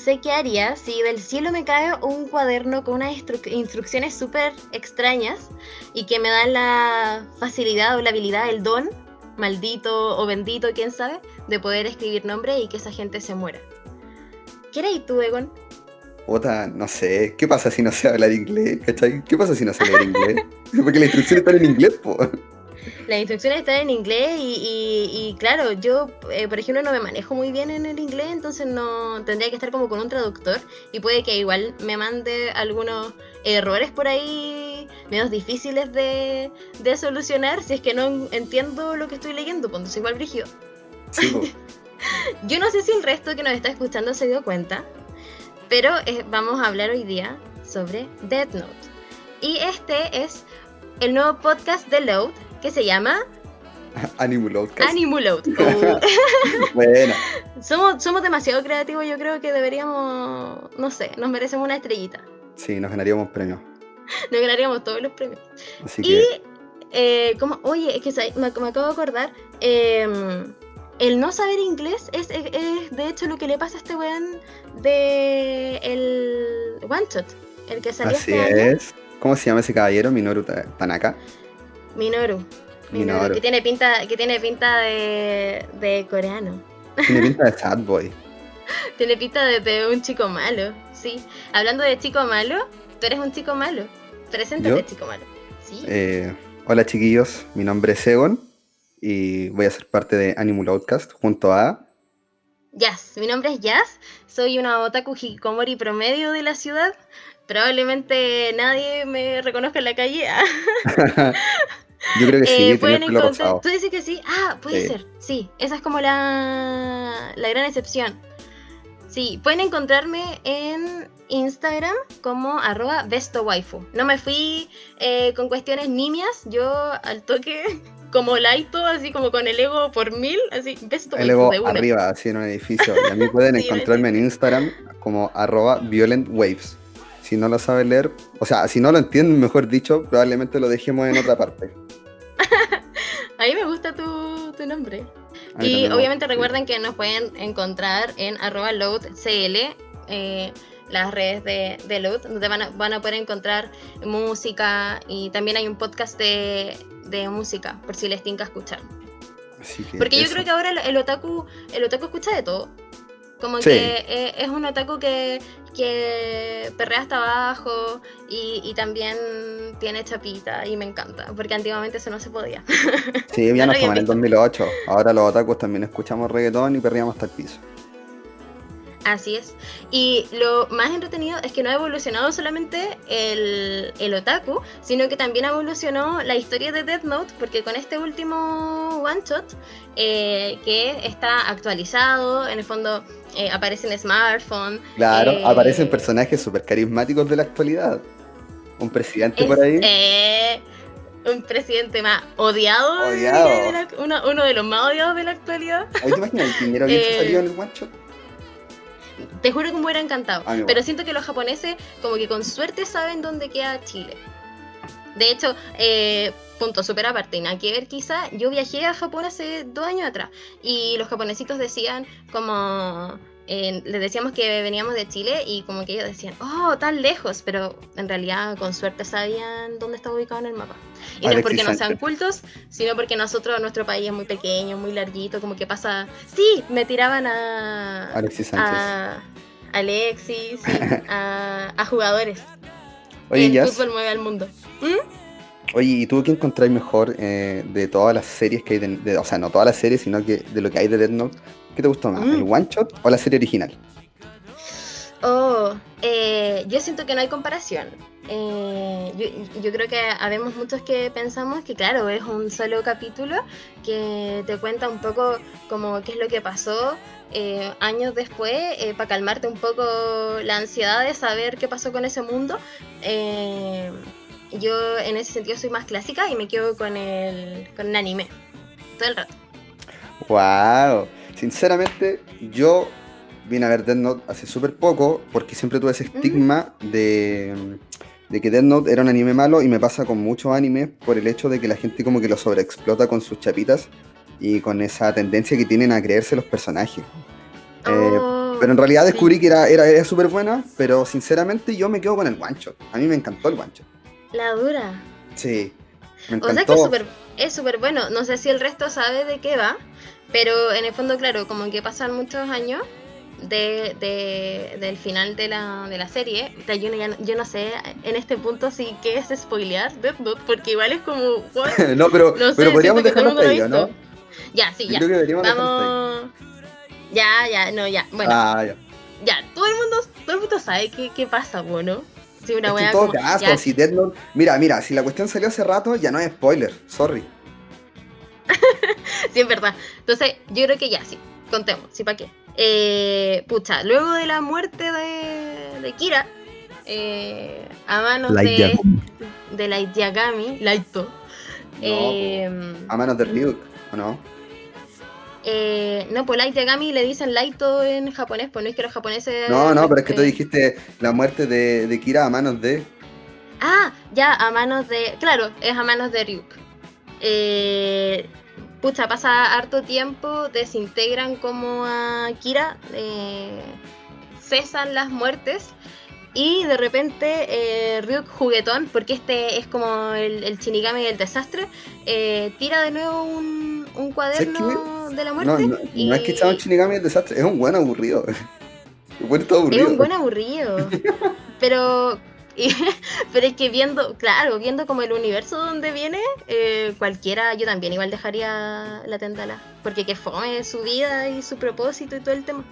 sé qué haría si del cielo me cae un cuaderno con unas instrucciones súper extrañas y que me dan la facilidad o la habilidad, el don, maldito o bendito, quién sabe, de poder escribir nombre y que esa gente se muera. ¿Qué eres tú, Egon? Puta, no sé. ¿Qué pasa si no sé hablar inglés? ¿Cachai? ¿Qué pasa si no sé leer inglés? Porque la instrucción está en inglés, po. Las instrucciones están en inglés y, claro, yo, eh, por ejemplo, no me manejo muy bien en el inglés, entonces no tendría que estar como con un traductor y puede que igual me mande algunos errores por ahí menos difíciles de, solucionar si es que no entiendo lo que estoy leyendo, pues entonces igual brigio. yo no sé si el resto que nos está escuchando se dio cuenta, pero eh, vamos a hablar hoy día sobre Death Note. Y este es el nuevo podcast de Load que se llama Animuload. Animuload. bueno. Somos, somos demasiado creativos, yo creo que deberíamos, no sé, nos merecemos una estrellita. Sí, nos ganaríamos premios. nos ganaríamos todos los premios. Así y, eh, como, oye, es que me, acabo de acordar, em, el no saber inglés es, de hecho lo que le pasa a este weón de el One Shot, el que salió Así este es. ¿Cómo se llama ese caballero? Minoru Tanaka. Minoru. Minoru. Que tiene pinta, que tiene pinta de, de coreano. Tiene pinta de sad boy. tiene pinta de, un chico malo, sí. Hablando de chico malo, tú eres un chico malo. Preséntate, chico malo. ¿Sí? Eh, hola chiquillos, mi nombre es Egon y voy a ser parte de Animal Outcast junto a... Jazz, mi nombre es Jazz, soy una otaku hikikomori promedio de la ciudad. Probablemente nadie me reconozca en la calle. Yo creo que sí, eh, pueden encontrar... Tú dices que sí, ah, puede ser, sí, esa es como la, la gran excepción. Sí, pueden encontrarme en Instagram como arroba bestowaifu. No me fui eh, con cuestiones nimias, yo al toque como Laito, así como con el ego por mil, así, El ego arriba, así en un edificio. Y a mí pueden encontrarme en Instagram como arroba violentwaves. Si no lo saben leer, o sea, si no lo entienden, mejor dicho, probablemente lo dejemos en otra parte. a mí me gusta tu, tu nombre. Y obviamente recuerden que nos pueden encontrar en arroba loadcl. Eh, las redes de, de Load, donde van a, van a poder encontrar música y también hay un podcast de, de música, por si les tinca escuchar. Porque yo creo que ahora el, otaku, el otaku escucha de todo. Como que eh, es un otaku que, que perrea hasta abajo y, también tiene chapita y me encanta, porque antiguamente eso no se podía. Sí, ya nos en el 2008. Ahora los otakus también escuchamos reggaetón y perreamos hasta el piso. Así es. Y lo más entretenido es que no ha evolucionado solamente el, el, otaku, sino que también evolucionó la historia de Death Note, porque con este último one shot, eh, que está actualizado, en el fondo eh, aparece en smartphone. Claro, eh, aparecen personajes súper carismáticos de la actualidad. Un presidente por ahí. un presidente más odiado. uno, de los más odiados de la actualidad. ¿Te imaginas el dinero que salió en el one shot? Te juro que me hubiera encantado. pero siento que los japoneses, como que con suerte, saben dónde queda Chile. De hecho, eh, punto súper aparte, nada que ver quizá, yo viajé a Japón hace dos años atrás y los japonesitos decían como les decíamos que veníamos de Chile y como que ellos decían, oh, tan lejos, pero en realidad con suerte sabían dónde estaba ubicado en el mapa. Y no es porque no sean cultos, sino porque nosotros, nuestro país es muy pequeño, muy larguito, como que pasa... Sí, me tiraban a... Alexis Sánchez. A Alexis, a, jugadores. Oye, el fútbol mueve al mundo. ¿Mm? Oye, ¿y tú qué encontráis mejor eh, de todas las series que hay? De, o sea, no todas las series, sino que de lo que hay de Dead Note. ¿Qué te gustó más, el mm. one shot o la serie original? Oh, eh, yo siento que no hay comparación. Eh, yo, creo que habemos muchos que pensamos que, claro, es un solo capítulo que te cuenta un poco como qué es lo que pasó eh, años después para calmarte un poco la ansiedad de saber qué pasó con ese mundo. yo en ese sentido soy más clásica y me quedo con el, con el anime todo el rato. ¡Wow! Sinceramente, yo vine a ver Death Note hace súper poco porque siempre tuve ese estigma de, que Death Note era un anime malo y me pasa con muchos animes por el hecho de que la gente como que lo sobreexplota con sus chapitas y con esa tendencia que tienen a creerse los personajes. Eh, oh. Pero en realidad descubrí que era, era, era súper buena, pero sinceramente yo me quedo con el guancho. A mí me encantó el guancho. La dura. Sí. Me encantó. O sea que es súper bueno. No sé si el resto sabe de qué va, pero en el fondo, claro, como que pasan muchos años de, de, del final de la, de la serie, yo, no, yo no sé en este punto si qué es spoilear Death Note, porque igual es como... no, pero, pero podríamos dejarlo ¿no? Ya, sí, ya. Vamos... Ya, ya, no, ya. Bueno. Ah, ya. ya. todo el mundo, todo el mundo sabe qué, qué pasa, bueno. Sí, una es todo caso, si Death Note... Mira, mira, si la cuestión salió hace rato, ya no es spoiler, sorry. sí, es verdad. Entonces, yo creo que ya, sí. Contemos, sí, ¿para qué? Eh, pucha, luego de la muerte de, de Kira, eh, a manos de, de Light Yagami, Laito. eh, a manos de Ryuk, ¿o no? Eh, no, pues Light Yagami le dicen Laito en japonés, pues no es que los japoneses. No, no, pero es que tú dijiste la muerte de, de Kira a manos de. Ah, ya, a manos de. Claro, es a manos de Ryuk. Eh, pucha, pasa harto tiempo, desintegran como a Kira, eh, cesan las muertes y de repente eh, Ryuk juguetón, porque este es como el, el Shinigami del desastre, eh, tira de nuevo un, un cuaderno de la muerte. No, no, es que sea un Shinigami del desastre, es un buen aburrido. aburrido. Es un buen aburrido. Pero pero es que viendo, claro, viendo como el universo donde viene, eh, cualquiera, yo también igual dejaría la tendala. Porque que fome su vida y su propósito y todo el tema.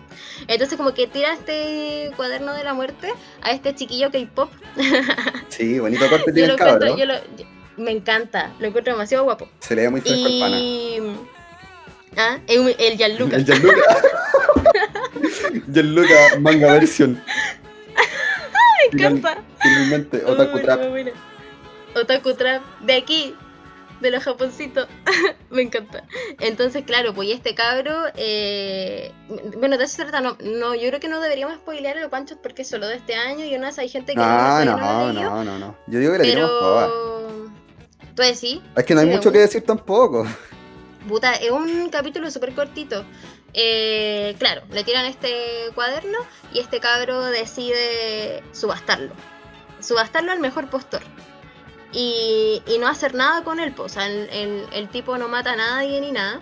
Entonces como que tira este cuaderno de la muerte a este chiquillo K-pop. Sí, bonito corte tiene el cabrón. me encanta, lo encuentro demasiado guapo. Se le ve muy fresco y... el Ah, el, el Gianluca. El Gianluca. Gianluca, manga versión. me encanta. Finalmente, Otaku Trap. Otaku Trap, de aquí, de los japoncitos. me encanta. Entonces, claro, pues este cabro, eh, bueno, de eso se trata, no, no, yo creo que no deberíamos spoilear el Panchos porque es solo de este año y unas hay gente que no, no, no, no, no, no, Yo digo que le pero... toda. Pues sí. Es que no hay mucho que decir tampoco. Puta, es un capítulo súper cortito. Eh, claro, le tiran este cuaderno y este cabro decide subastarlo. Subastarlo al mejor postor. Y, no hacer nada con él, pues, o sea, el, tipo no mata a nadie ni nada.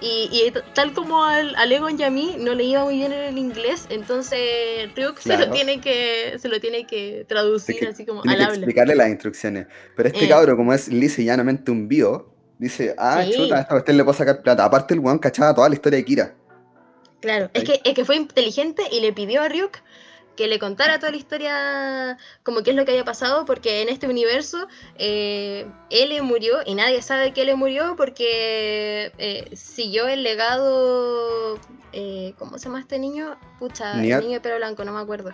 Y, tal como al, al, Egon y a mí no le iba muy bien en el inglés, entonces Ryuk se lo tiene que se lo tiene que traducir así como al habla. explicarle las instrucciones. Pero este eh. cabro, como es lisa y llanamente un bio, Dice, ah, chuta, a esta cuestión le puedo sacar plata. Aparte, el weón cachaba toda la historia de Kira. Claro, es que, es que fue inteligente y le pidió a Ryuk que le contara toda la historia, como qué es lo que había pasado, porque en este universo eh, él murió y nadie sabe que él murió porque eh, siguió el legado. Eh, ¿Cómo se llama este niño? Pucha, el niño de pelo blanco, no me acuerdo.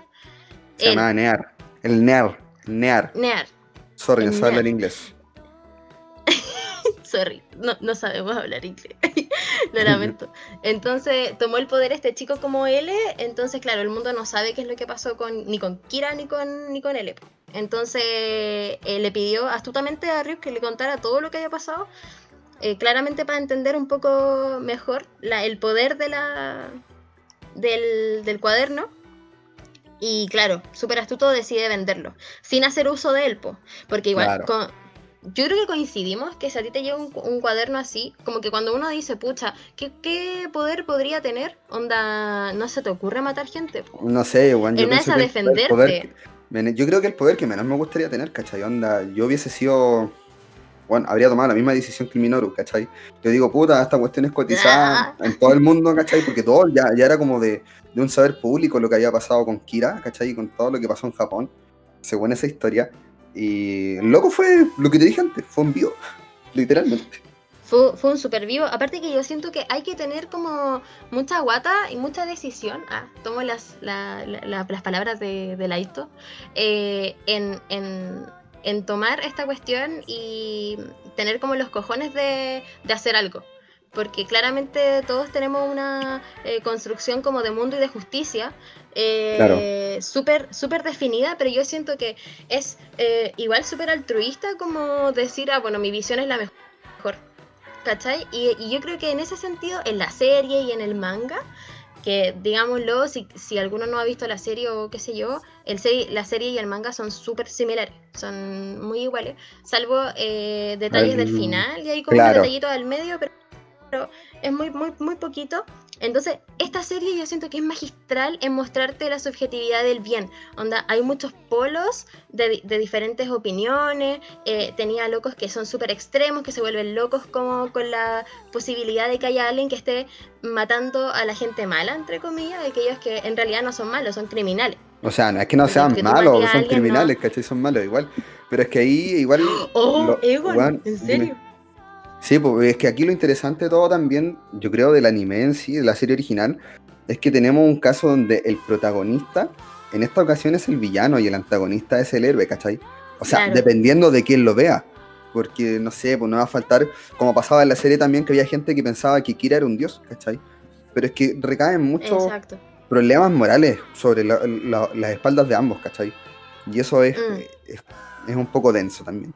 Se llama Near. El Near. Near. Near. Sorry, no el inglés. Sorry, no, no sabemos hablar inglés. Lo lamento. Entonces tomó el poder este chico como L. Entonces, claro, el mundo no sabe qué es lo que pasó con, ni con Kira ni con, ni con L. Entonces eh, le pidió astutamente a Ryuk que le contara todo lo que había pasado. Eh, claramente para entender un poco mejor la, el poder de la, del, del cuaderno. Y claro, súper astuto decide venderlo, sin hacer uso de él, porque igual, con, yo creo que coincidimos que si a ti te llega un, cuaderno así, como que cuando uno dice, pucha, ¿qué, ¿qué, poder podría tener? Onda, ¿no se te ocurre matar gente? No sé, Juan. Yo en esa defenderte. yo creo que el poder que menos me gustaría tener, ¿cachai? Onda, yo hubiese sido. Bueno, habría tomado la misma decisión que el Minoru, ¿cachai? Yo digo, puta, esta cuestión es cotizada en todo el mundo, ¿cachai? Porque todo ya, ya era como de, de un saber público lo que había pasado con Kira, ¿cachai? Y con todo lo que pasó en Japón, según esa historia. Y loco fue lo que te dije antes, fue un vivo, literalmente. Fue, fue, un super vivo. Aparte que yo siento que hay que tener como mucha guata y mucha decisión. Ah, tomo las, las palabras de, de Laito. Eh, en, en, en, tomar esta cuestión y tener como los cojones de, de hacer algo porque claramente todos tenemos una eh, construcción como de mundo y de justicia eh, súper super definida, pero yo siento que es eh, igual súper altruista como decir, ah, bueno, mi visión es la mejor, ¿cachai? Y, y, yo creo que en ese sentido, en la serie y en el manga, que digámoslo, si, si alguno no ha visto la serie o qué sé yo, el serie, la serie y el manga son súper similares, son muy iguales, salvo eh, detalles del final y hay como un detallito del medio, pero, es muy, muy, muy poquito. Entonces, esta serie yo siento que es magistral en mostrarte la subjetividad del bien. Onda, hay muchos polos de, diferentes opiniones. Eh, tenía locos que son súper extremos, que se vuelven locos como con la posibilidad de que haya alguien que esté matando a la gente mala, entre comillas, de aquellos que en realidad no son malos, son criminales. O sea, no es que no sean malos, son criminales, ¿cachai? Son malos igual. Pero es que ahí igual... Oh, Egon, ¿en serio? Sí, pues es que aquí lo interesante de todo también, yo creo, del anime en sí, de la serie original, es que tenemos un caso donde el protagonista en esta ocasión es el villano y el antagonista es el héroe, ¿cachai? O sea, dependiendo de quién lo vea. Porque, no sé, pues no va a faltar, como pasaba en la serie también, que había gente que pensaba que Kira era un dios, ¿cachai? Pero es que recaen muchos problemas morales sobre las espaldas de ambos, ¿cachai? Y eso es, mm. es, es un poco denso también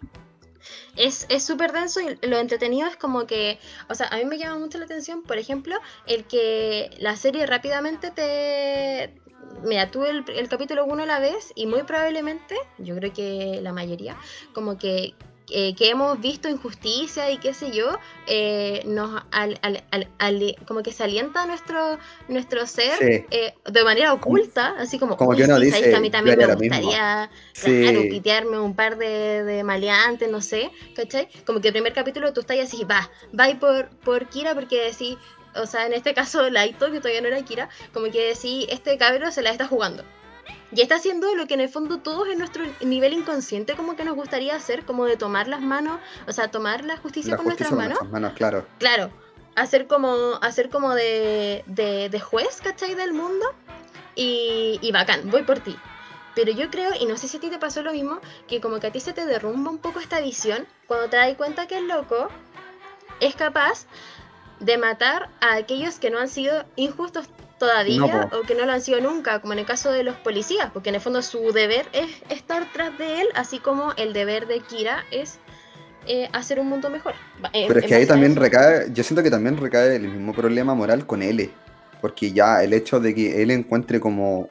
es súper denso y lo entretenido es como que, o sea, a mí me llama mucho la atención, por ejemplo, el que la serie rápidamente te... Mira, tú el, el capítulo 1 la ves y muy probablemente, yo creo que la mayoría, como que eh, que hemos visto injusticia y qué sé yo, eh, nos al, como que se alienta nuestro, nuestro ser eh, de manera oculta, así como, como que uno dice, a mí también me gustaría pitearme un par de, de, maleantes, no sé, ¿cachai? Como que el primer capítulo tú estás así, va, va por, por Kira porque decís, o sea, en este caso Laito, que todavía no era Kira, como que decís, este cabrón se la está jugando. Y está haciendo lo que en el fondo todos en nuestro nivel inconsciente como que nos gustaría hacer, como de tomar las manos, o sea, tomar la justicia, con, nuestras manos. claro. Claro, hacer como, hacer como de, de, juez, ¿cachai? Del mundo. Y, y bacán, voy por ti. Pero yo creo, y no sé si a ti te pasó lo mismo, que como que a ti se te derrumba un poco esta visión cuando te das cuenta que el loco es capaz de matar a aquellos que no han sido injustos todavía o que no lo han sido nunca, como en el caso de los policías, porque en el fondo su deber es estar tras de él, así como el deber de Kira es eh, hacer un mundo mejor. Pero es que ahí también recae, yo siento que también recae el mismo problema moral con L, porque ya el hecho de que él encuentre como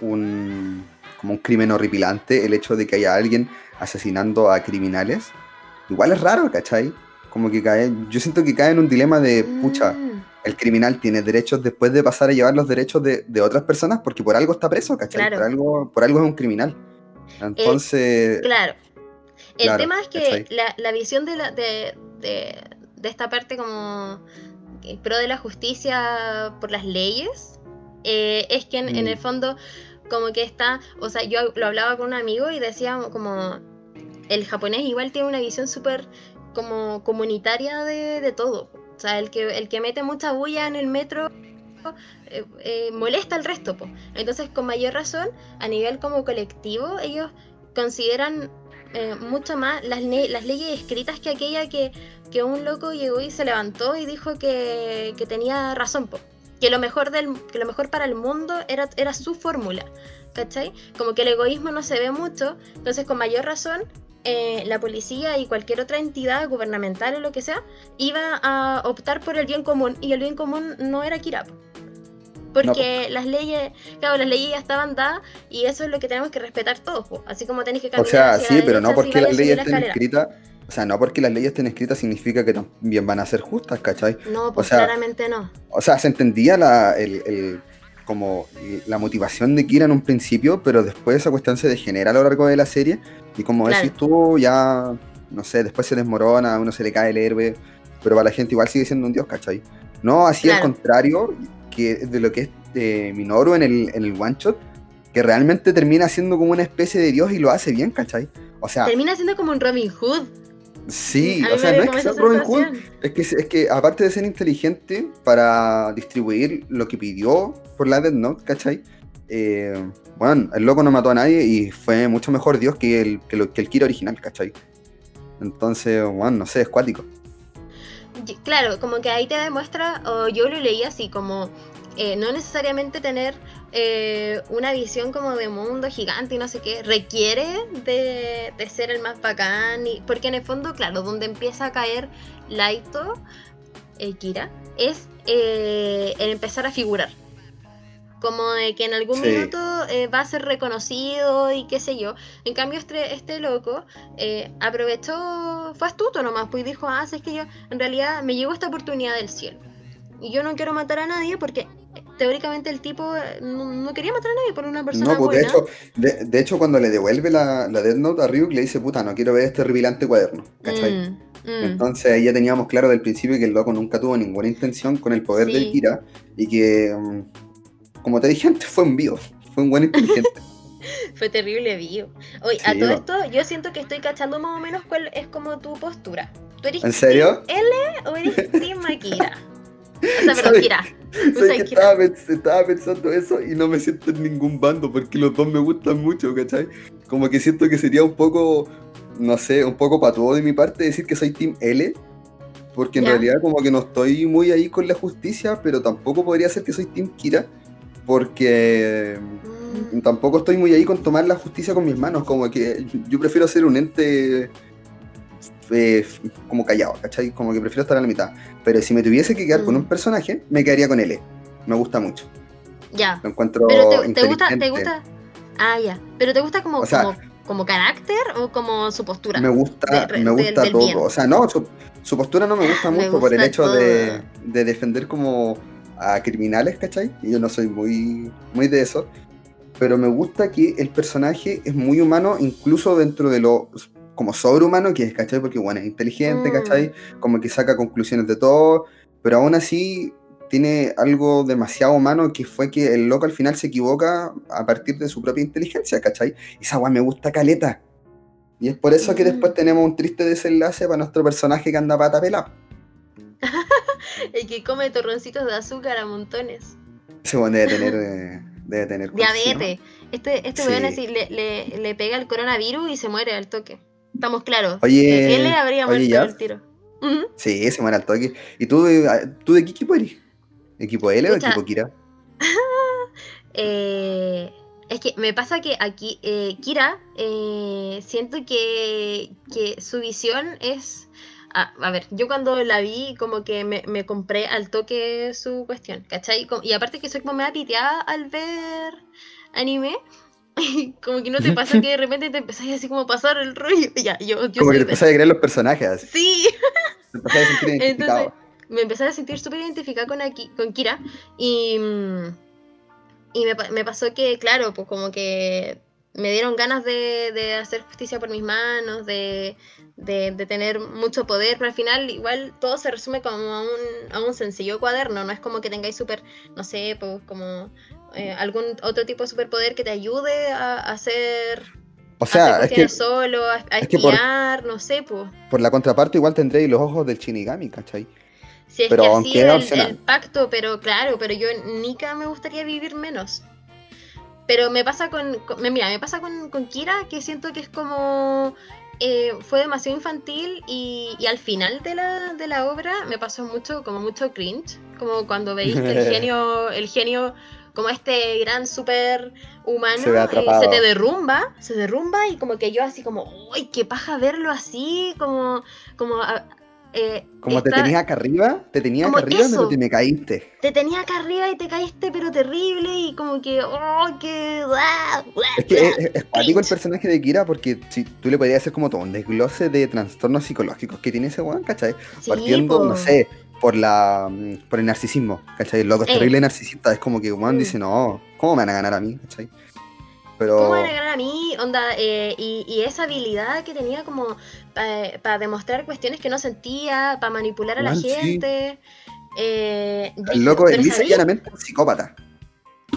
un, como un crimen horripilante, el hecho de que haya alguien asesinando a criminales, igual es raro, ¿cachai? Como que cae, yo siento que cae en un dilema de, pucha, mm el criminal tiene derechos después de pasar a llevar los derechos de, otras personas porque por algo está preso, ¿cachai? Por, algo, por algo es un criminal. Entonces... claro. El tema es que la, visión de, la, de, esta parte como pro de la justicia por las leyes eh, es que en, el mm. fondo como que está, o sea, yo lo hablaba con un amigo y decía como el japonés igual tiene una visión súper como comunitaria de, de todo. O sea, el que, el que mete mucha bulla en el metro eh, eh, molesta al resto. Entonces, con mayor razón, a nivel como colectivo, ellos consideran eh, mucho más las, las leyes escritas que aquella que, que, un loco llegó y se levantó y dijo que, que tenía razón. Que lo, mejor del, que lo mejor para el mundo era, era su fórmula. ¿Cachai? Como que el egoísmo no se ve mucho, entonces con mayor razón eh, la policía y cualquier otra entidad gubernamental o lo que sea iba a optar por el bien común y el bien común no era Kirap. Porque las leyes, claro, las leyes ya estaban dadas y eso es lo que tenemos que respetar todos, así como tenéis que cambiar. O sea, sí, pero no porque las leyes estén escritas, o sea, no porque las leyes estén escritas significa que también van a ser justas, ¿cachai? No, pues claramente no. O sea, se entendía la, el como la motivación de Kira en un principio, pero después esa cuestión se degenera a lo largo de la serie. Y como decís tú, ya, no sé, después se desmorona, a uno se le cae el héroe, pero para la gente igual sigue siendo un dios, ¿cachai? No así al contrario que de lo que es eh, Minoru en el, en el one shot, que realmente termina siendo como una especie de dios y lo hace bien, ¿cachai? O sea. Termina siendo como un Robin Hood. Sí, o sea, no es que sea Robin Hood, es que, es que aparte de ser inteligente para distribuir lo que pidió por la Death Note, ¿cachai? Eh, bueno, el loco no mató a nadie y fue mucho mejor Dios que el, que, lo, que el Kira original, ¿cachai? Entonces, bueno, no sé, es cuático. Claro, como que ahí te demuestra, o yo lo leí así, como eh, no necesariamente tener eh, una visión como de mundo gigante y no sé qué, requiere de, ser el más bacán, y, porque en el fondo, claro, donde empieza a caer Laito, eh, Kira, es en empezar a figurar. como de que en algún minuto eh, va a ser reconocido y qué sé yo. En cambio, este, este loco eh, aprovechó, fue astuto nomás, pues dijo, ah, es que yo, en realidad me llegó esta oportunidad del cielo. Y yo no quiero matar a nadie porque teóricamente el tipo no, quería matar a nadie por una persona no, pues De hecho, de, hecho, cuando le devuelve la, la Death Note a Ryuk, le dice, puta, no quiero ver este revilante cuaderno, ¿cachai? Mm, mm. Entonces ya teníamos claro del principio que el loco nunca tuvo ninguna intención con el poder del Kira y que, mm, como te dije antes, fue un bio, fue un buen inteligente. fue terrible bio. Oye, a todo esto yo siento que estoy cachando más o menos cuál es como tu postura. ¿Tú eres ¿En serio? L o eres Team Akira? O sea, pero Kira. estaba, pensando eso y no me siento en ningún bando porque los dos me gustan mucho, ¿cachai? Como que siento que sería un poco, no sé, un poco patudo de mi parte decir que soy Team L, porque en realidad como que no estoy muy ahí con la justicia, pero tampoco podría ser que soy Team Kira, porque mm. tampoco estoy muy ahí con tomar la justicia con mis manos, como que yo prefiero ser un ente eh, como callado, ¿cachai? Como que prefiero estar a la mitad. Pero si me tuviese que quedar con mm. un personaje, me quedaría con L. Me gusta mucho. Ya. Lo encuentro Pero te, gusta, te gusta. Ah, ya. Pero te gusta como, como, carácter o como su postura. Me gusta, me gusta todo. O sea, no, su, postura no me gusta mucho por el hecho de, de, defender como a criminales, ¿cachai? Y yo no soy muy, muy de eso. Pero me gusta que el personaje es muy humano, incluso dentro de lo como sobrehumano que es, ¿cachai? Porque, bueno, es inteligente, ¿cachai? Mm. Como que saca conclusiones de todo, pero aún así tiene algo demasiado humano que fue que el loco al final se equivoca a partir de su propia inteligencia, ¿cachai? Y esa weá me gusta caleta. Y es por eso que después mm. tenemos un triste desenlace para nuestro personaje que anda pata pelada. el que come torroncitos de azúcar a montones. Ese bueno debe tener... Eh, debe tener Diabetes. Este, este sí. le, le, le pega el coronavirus y se muere al toque. Estamos claros. Oye, él le habría muerto el tiro. Sí, se muere al toque. ¿Y tú, tú de qué equipo eres? ¿Equipo L o equipo Kira? eh, es que me pasa que aquí eh, Kira eh, siento que, que, su visión es... a ver, yo cuando la vi como que me, me, compré al toque su cuestión, ¿cachai? Y aparte que soy como me piteada al ver anime, como que no te pasa que de repente te empezás así como a pasar el rollo. Ya, yo, como que te empezás a creer los personajes. Sí. Te empezás a sentir identificado. Entonces, me empecé a sentir súper identificada con, aquí, con Kira. Y, y me, me, pasó que, claro, pues como que me dieron ganas de, de hacer justicia por mis manos, de, de, de, tener mucho poder, pero al final igual todo se resume como a un, a un sencillo cuaderno, no es como que tengáis súper, no sé, pues como eh, algún otro tipo de superpoder que te ayude a, hacer o sea, es que, solo, a, espiar, no sé, pues. Por la contraparte igual tendréis los ojos del Shinigami, ¿cachai? Sí, es pero que así el, el, pacto, pero claro, pero yo Nika me gustaría vivir menos. Pero me pasa con, mira, me pasa con, con, Kira que siento que es como eh, fue demasiado infantil y, y, al final de la, de la obra me pasó mucho, como mucho cringe, como cuando veis que el genio, el genio como este gran super humano se, eh, se, te derrumba, se derrumba y como que yo así como, uy, qué paja verlo así, como, como eh, como te tenías acá arriba, te tenía acá arriba, pero te me caíste. Te tenía acá arriba y te caíste, pero terrible, y como que, oh, que. Es que es, es el personaje de Kira, porque si tú le podrías hacer como todo un desglose de trastornos psicológicos que tiene ese weón, ¿cachai? Partiendo, no sé, por la por el narcisismo, ¿cachai? El loco es terrible narcisista, es como que Juan mm. dice, no, ¿cómo me van a ganar a mí? ¿cachai? Pero... ¿Cómo van a ganar a mí? Onda, eh, y, y, esa habilidad que tenía como para demostrar cuestiones que no sentía, para manipular a la gente. Eh, el loco es lisa llanamente un psicópata.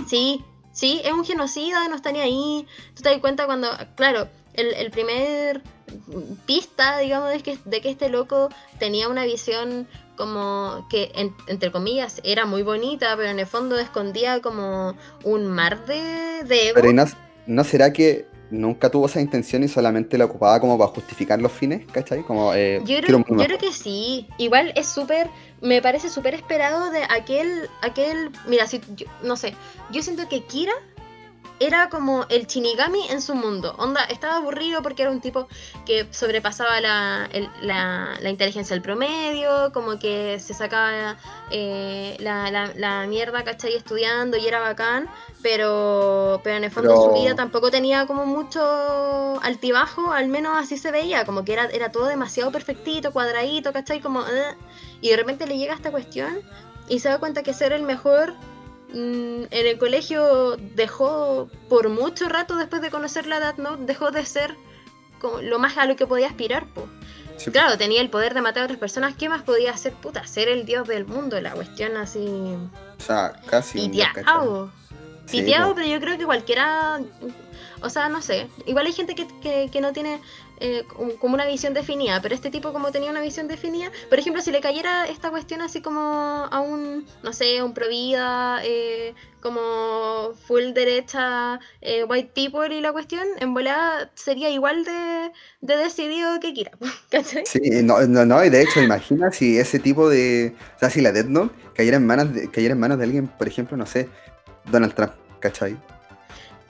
Sí, sí, es un genocida, no está ni ahí. Tú te das cuenta cuando, claro, el, el primer pista, digamos, de que, de que este loco tenía una visión como que, entre comillas, era muy bonita, pero en el fondo escondía como un mar de, de Pero no, será que nunca tuvo esa intención y solamente la ocupaba como para justificar los fines, ¿cachai? Como, eh, yo, creo, yo creo que sí. Igual es súper, me parece súper esperado de aquel, aquel, mira, si, no sé, yo siento que Kira era como el Shinigami en su mundo. Onda, estaba aburrido porque era un tipo que sobrepasaba la, la, inteligencia del promedio, como que se sacaba eh, la, la, mierda, ¿cachai? Estudiando y era bacán, pero, pero en el fondo su vida tampoco tenía como mucho altibajo, al menos así se veía, como que era, era todo demasiado perfectito, cuadradito, ¿cachai? Como, eh, y de repente le llega esta cuestión y se da cuenta que ser el mejor en el colegio dejó por mucho rato después de conocer la edad, ¿no? Dejó de ser como lo más a lo que podía aspirar, Claro, tenía el poder de matar a otras personas. ¿Qué más podía hacer? Puta, ser el dios del mundo, la cuestión así. O sea, casi. Piteado. Piteado, pero yo creo que cualquiera. O sea, no sé. Igual hay gente que, que no tiene eh, como una visión definida, pero este tipo como tenía una visión definida, por ejemplo, si le cayera esta cuestión así como a un, no sé, un provida, eh, como full derecha, eh, white people y la cuestión, en volada sería igual de, decidido que quiera, ¿cachai? Sí, no, no, y de hecho, imagina si ese tipo de, o sea, si la Death cayera en manos de, cayera en manos de alguien, por ejemplo, no sé, Donald Trump, ¿cachai?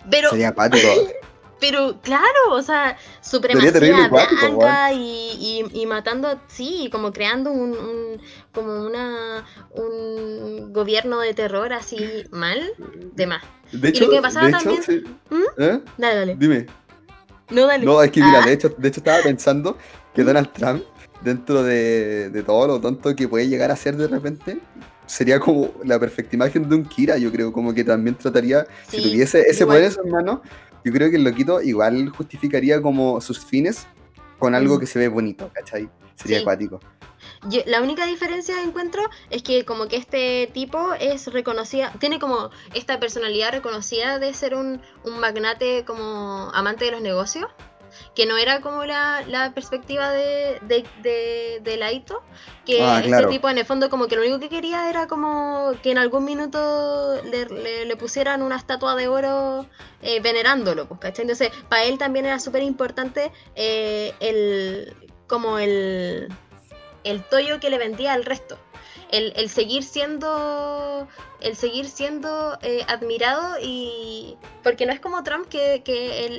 Pero... Sería apático. Pero claro, o sea, supremacía blanca y, y, matando, sí, como creando un, como una un gobierno de terror así mal, de más. De hecho, y lo que pasaba también. ¿Mm? ¿Eh? Dale, dale. Dime. No, dale. No, es que mira, ah. de hecho, de hecho estaba pensando que Donald Trump, dentro de, de todo lo tonto que puede llegar a ser de repente, sería como la perfecta imagen de un Kira, yo creo, como que también trataría, si tuviese ese poder en sus manos, yo creo que el loquito igual justificaría como sus fines con algo mm. que se ve bonito, ¿cachai? Sería acuático. la única diferencia que encuentro es que como que este tipo es reconocida, tiene como esta personalidad reconocida de ser un, un magnate como amante de los negocios que no era como la, la perspectiva de, de, de, Laito, que ah, este tipo en el fondo como que lo único que quería era como que en algún minuto le, le, pusieran una estatua de oro eh, venerándolo, pues, ¿cachai? Entonces, para él también era súper importante eh, el, como el, el toyo que le vendía al resto el, seguir siendo el seguir siendo eh, admirado y porque no es como Trump que,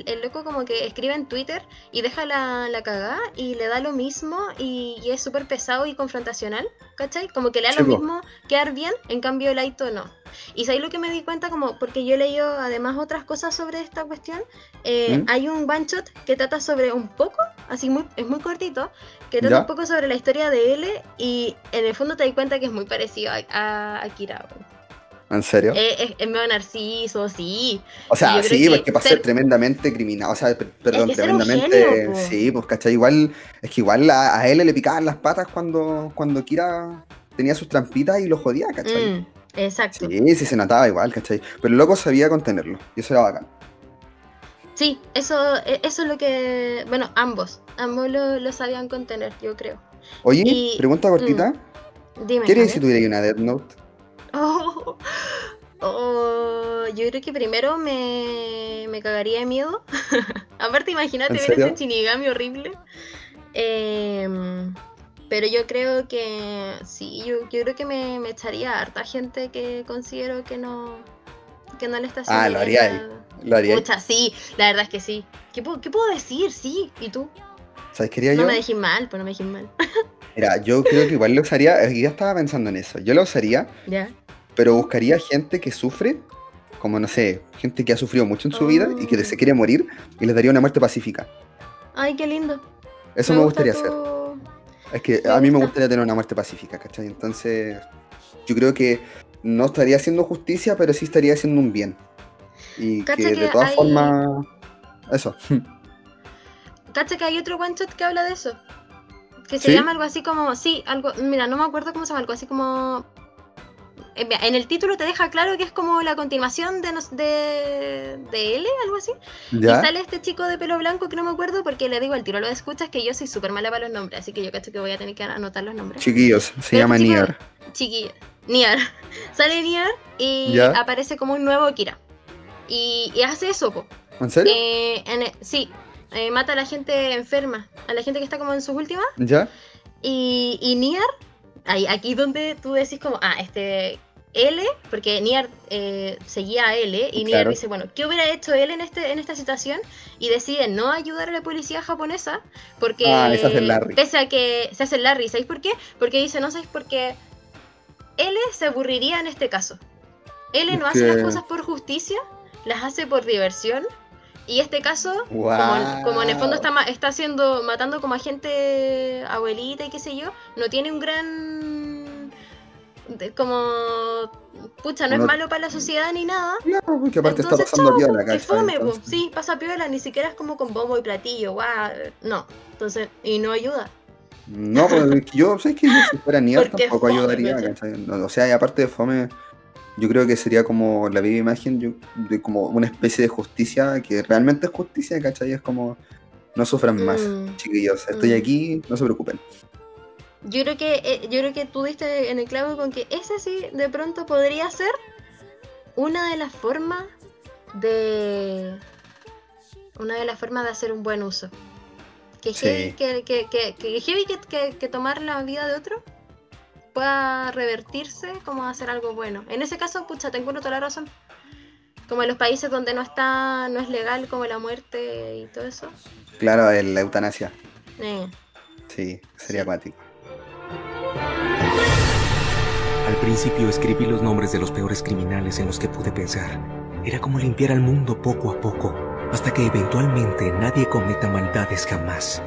el, loco como que escribe en Twitter y deja la, la cagada y le da lo mismo y, es súper pesado y confrontacional, ¿cachai? Como que le da lo mismo quedar bien, en cambio el Aito no. Y ahí lo que me di cuenta, como porque yo he leído además otras cosas sobre esta cuestión, eh, ¿Mm? hay un one shot que trata sobre un poco, así muy, es muy cortito, que trata un poco sobre la historia de él y en el fondo te das cuenta que es muy parecido a, a, Kira. ¿En serio? Es, es, medio narciso, sí. O sea, sí, porque que para ser tremendamente criminal, o sea, perdón, tremendamente. sí, pues, ¿cachai? Igual, es que igual a, él le picaban las patas cuando, cuando Kira tenía sus trampitas y lo jodía, ¿cachai? Mm. Exacto. Sí, sí se notaba igual, ¿cachai? Pero el loco sabía contenerlo, y eso era bacán. Sí, eso, e, eso es lo que. Bueno, ambos. Ambos lo, sabían contener, yo creo. Oye, pregunta cortita. Mm, dime. ¿Qué harías si tuviera una Death Note? Oh, oh, yo creo que primero me, me cagaría de miedo. Aparte, imagínate ver ese Shinigami horrible. Eh, pero yo creo que sí, yo, creo que me, me, echaría harta gente que considero que no, que no le está haciendo. Ah, lo haría Lo haría. Sí, la verdad es que sí. ¿Qué, ¿Qué, puedo decir? Sí, ¿y tú? ¿Sabes qué haría yo? No me dejes mal, pues no me dejes mal. Mira, yo creo que igual lo usaría, ya estaba pensando en eso, yo lo usaría, ¿Ya? pero buscaría gente que sufre, como no sé, gente que ha sufrido mucho en su vida y que se quiere morir y les daría una muerte pacífica. Ay, qué lindo. Eso me, gustaría hacer. Es que a mí me gustaría tener una muerte pacífica, ¿cachai? Entonces, yo creo que no estaría haciendo justicia, pero sí estaría haciendo un bien. Y que, de todas formas. Eso. Cacha que hay otro one shot que habla de eso. Que se llama algo así como. Sí, algo. Mira, no me acuerdo cómo se llama, algo así como. Eh, en el título te deja claro que es como la continuación de, de, de L, algo así. Y sale este chico de pelo blanco que no me acuerdo porque le digo al tiro lo escuchas que yo soy súper mala para los nombres, así que yo cacho que voy a tener que anotar los nombres. Chiquillos, se llama este Niar. Chiquillos, Niar. sale Niar y aparece como un nuevo Kira. Y, hace eso, po. ¿En serio? Eh, sí, eh, mata a la gente enferma, a la gente que está como en sus últimas. ¿Ya? Y, y Niar Ahí, aquí donde tú decís como, ah, este L, porque Nier eh, seguía a L, y Nier dice, bueno, ¿qué hubiera hecho él en, este, en esta situación? Y decide no ayudar a la policía japonesa, porque ah, Larry. pese a que se hace el Larry, ¿sabéis por qué? Porque dice, no sabéis por qué L se aburriría en este caso. L no hace las cosas por justicia, las hace por diversión. Y este caso, como, en el fondo está, está haciendo, matando como a gente abuelita y qué sé yo, no tiene un gran como pucha, no es malo para la sociedad ni nada. Claro, porque aparte está pasando piola, Que fome, sí, pasa piola, ni siquiera es como con bombo y platillo, guau, no. Entonces, y no ayuda. No, pues yo, sé que si fuera Nier tampoco ayudaría, o sea, y aparte de fome, yo creo que sería como la viva imagen de como una especie de justicia que realmente es justicia, ¿cachai? Es como, no sufran más, mm. chiquillos, estoy mm. aquí, no se preocupen. Yo creo que eh, yo creo que tú diste en el clavo con que ese sí de pronto podría ser una de las formas de una de las formas de hacer un buen uso. Que heavy, que, que, que, que, tomar la vida de otro pueda revertirse como hacer algo bueno. En ese caso, pucha, tengo toda la razón. Como en los países donde no está, no es legal como la muerte y todo eso. Claro, la eutanasia. Eh. Sí, sería acuático. Al principio escribí los nombres de los peores criminales en los que pude pensar. Era como limpiar al mundo poco a poco, hasta que eventualmente nadie cometa maldades jamás.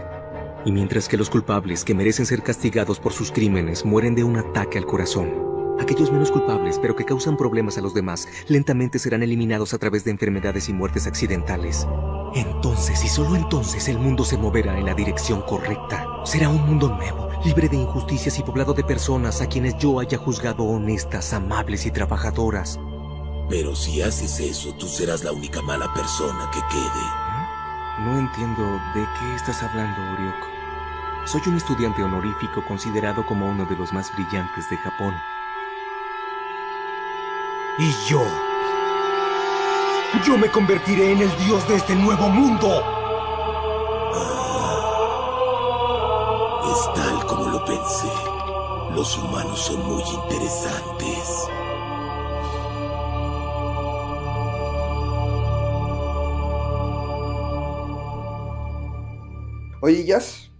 Y mientras que los culpables que merecen ser castigados por sus crímenes mueren de un ataque al corazón, aquellos menos culpables pero que causan problemas a los demás lentamente serán eliminados a través de enfermedades y muertes accidentales. Entonces y solo entonces el mundo se moverá en la dirección correcta. Será un mundo nuevo, libre de injusticias y poblado de personas a quienes yo haya juzgado honestas, amables y trabajadoras. Pero si haces eso, tú serás la única mala persona que quede. ¿Eh? No entiendo de qué estás hablando, Orioko. Soy un estudiante honorífico considerado como uno de los más brillantes de Japón. Y yo... Yo me convertiré en el dios de este nuevo mundo. Es tal como lo pensé. Los humanos son muy interesantes. Oye, Jazz,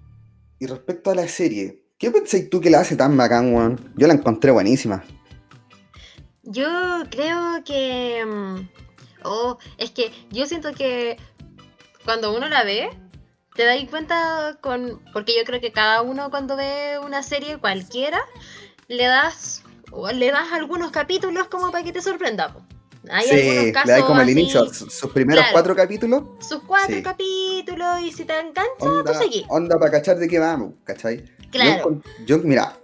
y respecto a la serie, ¿qué pensáis tú que la hace tan bacán, weón? Yo la encontré buenísima. Yo creo que... Mm, oh, es que yo siento que cuando uno la ve, te das cuenta con... Porque yo creo que cada uno cuando ve una serie cualquiera, le das, le das algunos capítulos como para que te sorprenda. Hay sí, le da como el inicio, sus primeros cuatro capítulos. Sus cuatro capítulos, y si te engancha, onda, tú seguís. Onda para cachar de qué vamos, ¿cachai? Claro. Yo, mira,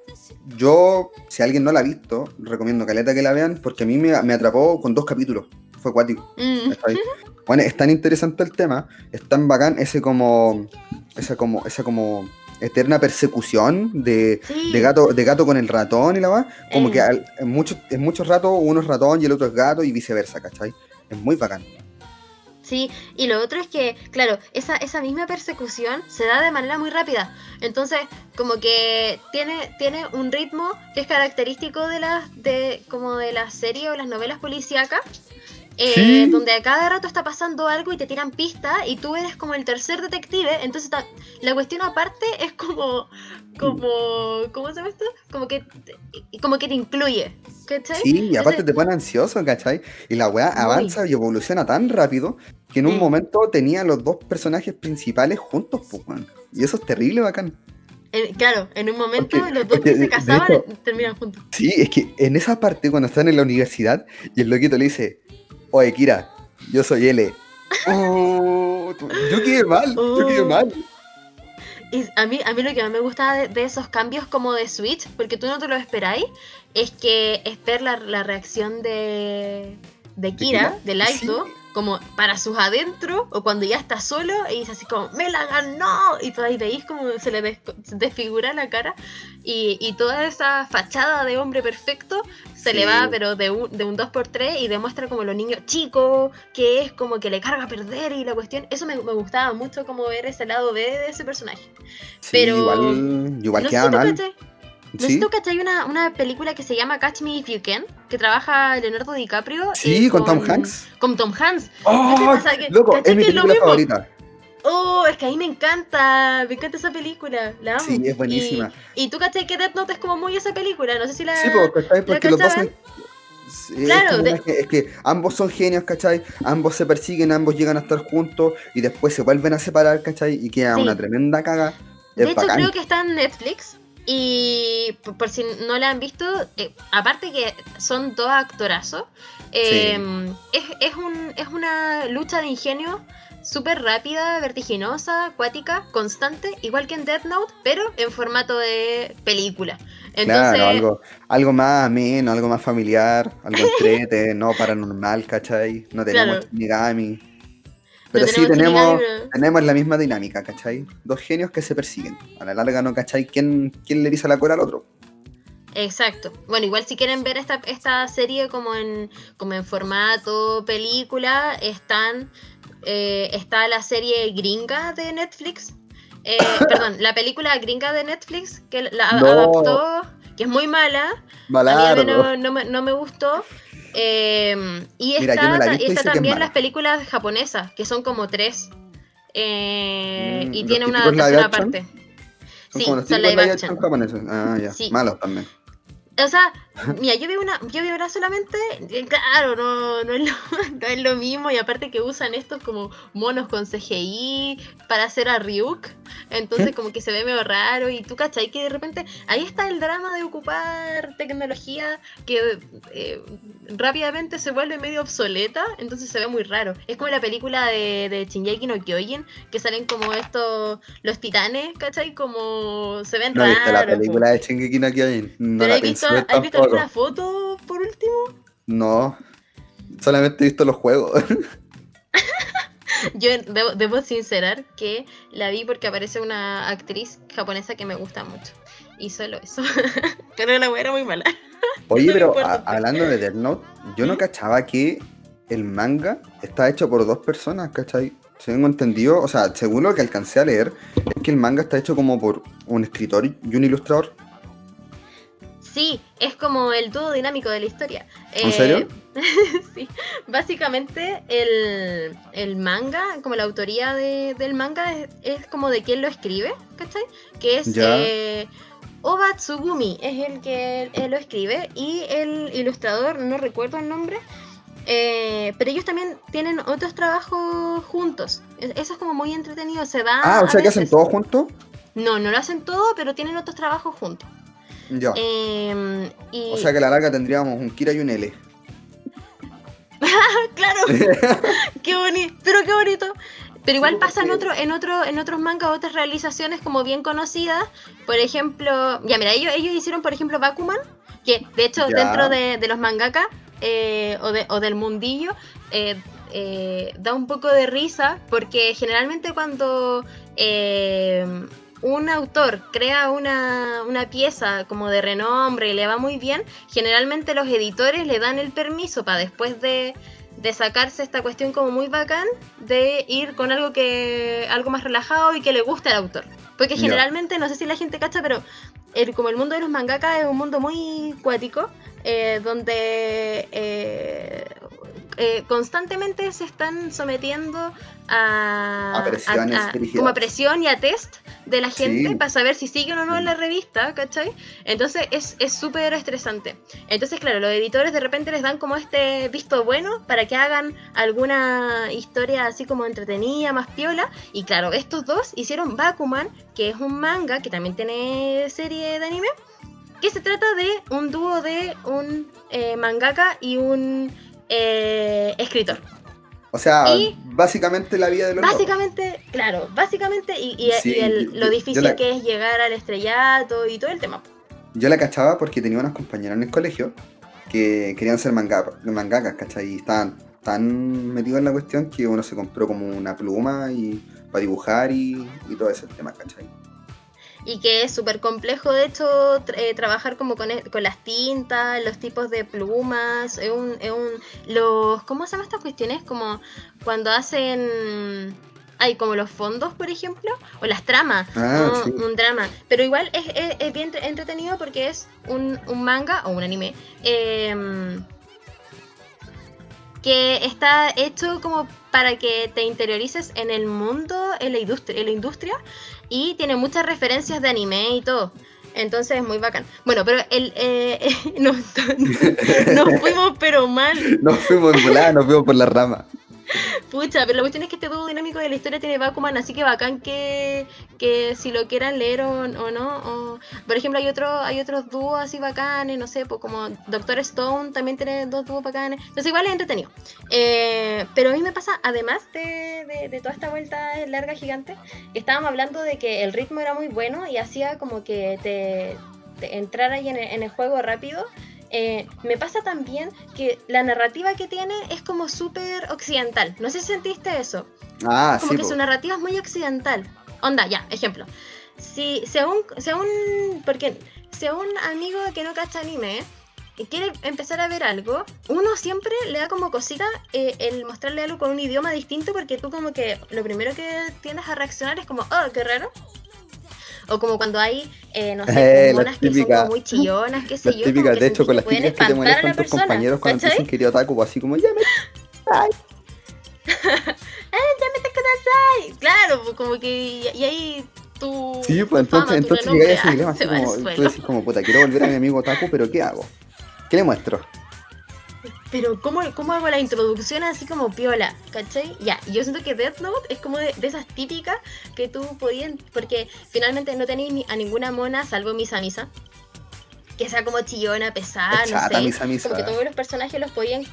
yo, si alguien no la ha visto, recomiendo caleta que la vean, porque a mí me, atrapó con dos capítulos. Fue acuático. Mm. Bueno, es tan interesante el tema, es tan bacán ese como. Esa como. Esa como eterna persecución de, gato, de gato con el ratón y la va, como eh. que en, muchos, en muchos ratos uno es ratón y el otro es gato y viceversa, ¿cachai? Es muy bacán. Sí, y lo otro es que, claro, esa, esa misma persecución se da de manera muy rápida. Entonces, como que tiene, tiene un ritmo que es característico de las, de, como de la serie o las novelas policíacas eh, donde a cada rato está pasando algo y te tiran pistas y tú eres como el tercer detective, entonces la cuestión aparte es como, como, ¿cómo se llama esto? Como que, como que te incluye, ¿cachai? Sí, y aparte te pone ansioso, ¿cachai? Y la weá avanza y evoluciona tan rápido que en un momento tenía los dos personajes principales juntos, pues, Y eso es terrible, bacán. claro, en un momento los dos que se casaban terminan juntos. Sí, es que en esa parte cuando están en la universidad y el loquito le dice, Oye, Kira, yo soy L. Oh, yo quedé mal, yo quedé oh. mal. Y a mí, a mí lo que más me gusta de, esos cambios como de Switch, porque tú no te lo esperáis, es que es ver la, reacción de, de Kira, de Laito, como para sus adentro, o cuando ya está solo y dice así como, ¡me la ganó! Y tú ahí veis como se le desfigura la cara y, y, toda esa fachada de hombre perfecto se le va, pero de un, de un 2x3 y demuestra como los niños chicos, que es como que le carga a perder y la cuestión. Eso me, me gustaba mucho como ver ese lado B de ese personaje. pero. Igual, igual queda mal. No sé tú cachai una, una película que se llama Catch Me If You Can, que trabaja Leonardo DiCaprio. Sí, eh, con, Tom Hanks. Con Tom Hanks. ¡Oh! loco, es mi película favorita. Oh, es que a mí me encanta, me encanta esa película, la amo. Sí, es buenísima. Y, tú cachai que Death Note es como muy esa película, no sé si la. Sí, porque, porque los dos son, claro, es, que, ambos son genios, ¿cachai? Ambos se persiguen, ambos llegan a estar juntos y después se vuelven a separar, ¿cachai? Y queda una tremenda caga. De hecho, creo que está en Netflix. Y por, si no la han visto, eh, aparte que son dos actorazos, em, es, es, un, es una lucha de ingenio súper rápida, vertiginosa, acuática, constante, igual que en Death Note, pero en formato de película. Claro, algo, algo más ameno, algo más familiar, algo entrete, no paranormal, ¿cachai? No tenemos Shinigami. Pero sí tenemos, tenemos la misma dinámica, ¿cachai? Dos genios que se persiguen. A la larga no, ¿cachai? ¿Quién, quién le pisa la cola al otro? Exacto. Bueno, igual si quieren ver esta, esta serie como en, como en formato película, están eh, está la serie gringa de Netflix. Eh, perdón, la película gringa de Netflix que la adaptó, que es muy mala. A mí no, me, no me gustó. Eh, y está, también las películas japonesas, que son como tres. Mm, y tiene una tercera parte. sí, son live action. Ah, ya. Malos también. O sea, mira, yo vi una, yo vi una solamente, eh, claro, no, no, es lo, no es lo mismo, y aparte que usan estos como monos con CGI para hacer a Ryuk, entonces como que se ve medio raro, y tú cachai que de repente ahí está el drama de ocupar tecnología que eh, rápidamente se vuelve medio obsoleta, entonces se ve muy raro. Es como la película de, de Shinjeki no Kyojin, que salen como estos, los titanes, ¿cachai? Como se ven no raros. la película de Shingeki no Kyojin, no la ¿Has visto alguna foto por último? No, solamente he visto los juegos. Yo debo, sincerar que la vi porque aparece una actriz japonesa que me gusta mucho. Y solo eso. pero la era muy mala. Oye, pero hablando de Death Note, yo no cachaba que el manga está hecho por dos personas, ¿cachai? Tengo entendido, o sea, según lo que alcancé a leer, es que el manga está hecho como por un escritor y un ilustrador. Sí, es como el dúo dinámico de la historia. ¿En serio? Eh, sí, básicamente el, manga, como la autoría del manga es, como de quién lo escribe, ¿cachai? Que es eh, Oba Tsugumi, es el que lo escribe, y el ilustrador, no recuerdo el nombre, eh, pero ellos también tienen otros trabajos juntos. Eso es como muy entretenido, se va... Ah, o sea que hacen todo juntos. No, no lo hacen todo, pero tienen otros trabajos juntos. Ya. Em, o sea que a la larga tendríamos un Kira y un L. claro. qué bonito. Pero qué bonito. Pero igual pasa en otro, en otro, en otros mangas, otras realizaciones como bien conocidas. Por ejemplo, ya mira, ellos, ellos hicieron, por ejemplo, Bakuman, que de hecho dentro de, los mangaka eh, o, de, o, del mundillo eh, eh, da un poco de risa porque generalmente cuando un autor crea una, pieza como de renombre y le va muy bien, generalmente los editores le dan el permiso para después de, sacarse esta cuestión como muy bacán, de ir con algo que algo más relajado y que le guste al autor. Porque generalmente, no sé si la gente cacha, pero el, como el mundo de los mangakas es un mundo muy cuático, eh, donde eh, eh, constantemente se están sometiendo a, como a presión y a test de la gente para saber si siguen o no en la revista, ¿cachai? Entonces es súper estresante. Entonces, claro, los editores de repente les dan como este visto bueno para que hagan alguna historia así como entretenida, más piola. Y claro, estos dos hicieron Bakuman, que es un manga que también tiene serie de anime, que se trata de un dúo de un eh, mangaka y un eh, escritor. O sea, básicamente la vida de los Básicamente, claro, básicamente, y, lo difícil que es llegar al estrellato y todo el tema. Yo la cachaba porque tenía unos compañeros en el colegio que querían ser manga, mangakas, ¿cachai? Y estaban tan metidos en la cuestión que uno se compró como una pluma y para dibujar y, y todo ese tema, ¿cachai? Y que es súper complejo de hecho eh, trabajar como con, e, con, las tintas, los tipos de plumas, es un, es un, los, ¿cómo se llaman estas cuestiones? Como cuando hacen hay como los fondos, por ejemplo, o las tramas, Ah, ¿no? sí. un drama. Pero igual es, es- es bien entre- entretenido porque es un, un manga o un anime em, que está hecho como para que te interiorices en el mundo, en la industria, en la industria y tiene muchas referencias de anime y todo. Entonces es muy bacán. Bueno, pero el, eh, nos, fuimos pero mal. Nos fuimos volada, nos fuimos por la rama. Pucha, pero la cuestión es que este dúo dinámico de la historia tiene Bakuman, así que bacán que, que si lo quieran leer o, no. o- por ejemplo, hay otro, hay otros dúos así bacanes, no sé, pues como Doctor Stone también tiene dos dúos bacanes. Entonces igual es entretenido. Eh, pero a mí me pasa, además de, de- de toda esta vuelta larga gigante, que estábamos hablando de que el ritmo era muy bueno y hacía como que te, te entrara ahí en el, en el juego rápido. Eh, me pasa también que la narrativa que tiene es como súper occidental. No sé si sentiste eso. Ah, Como sí. que po. su narrativa es muy occidental. Onda, ya, ejemplo. Si, a un- Porque un amigo que no cacha anime y quiere empezar a ver algo, uno siempre le da como cosita eh, el mostrarle algo con un idioma distinto porque tú como que lo primero que tiendes a reaccionar es como, oh, qué raro. O como cuando hay, eh, no sé, Eh, monas que son típicas- como muy chillonas, qué sé yo. que de hecho, con las típicas que te molestan tus compañeros cuando te dicen querido otaku, pues, así como, ya me... Ay, Claro, pues como que. Y, ahí tú. Sí, pues tu fama, entonces, tu entonces llegáis a ese dilema, así como, tú decís como, puta, quiero volver a mi amigo otaku, pero ¿qué hago? ¿Qué le muestro? Pero, ¿cómo, ¿cómo hago la introducción así como piola? ¿Cachai? Ya, yo siento que Death Note es como de, de esas típicas que tú podías. Porque finalmente no tenéis ni a ninguna mona salvo Misa Misa. Que sea como chillona, pesada, Es no chata, sé. Misa Misa. Como que todos los personajes los podían.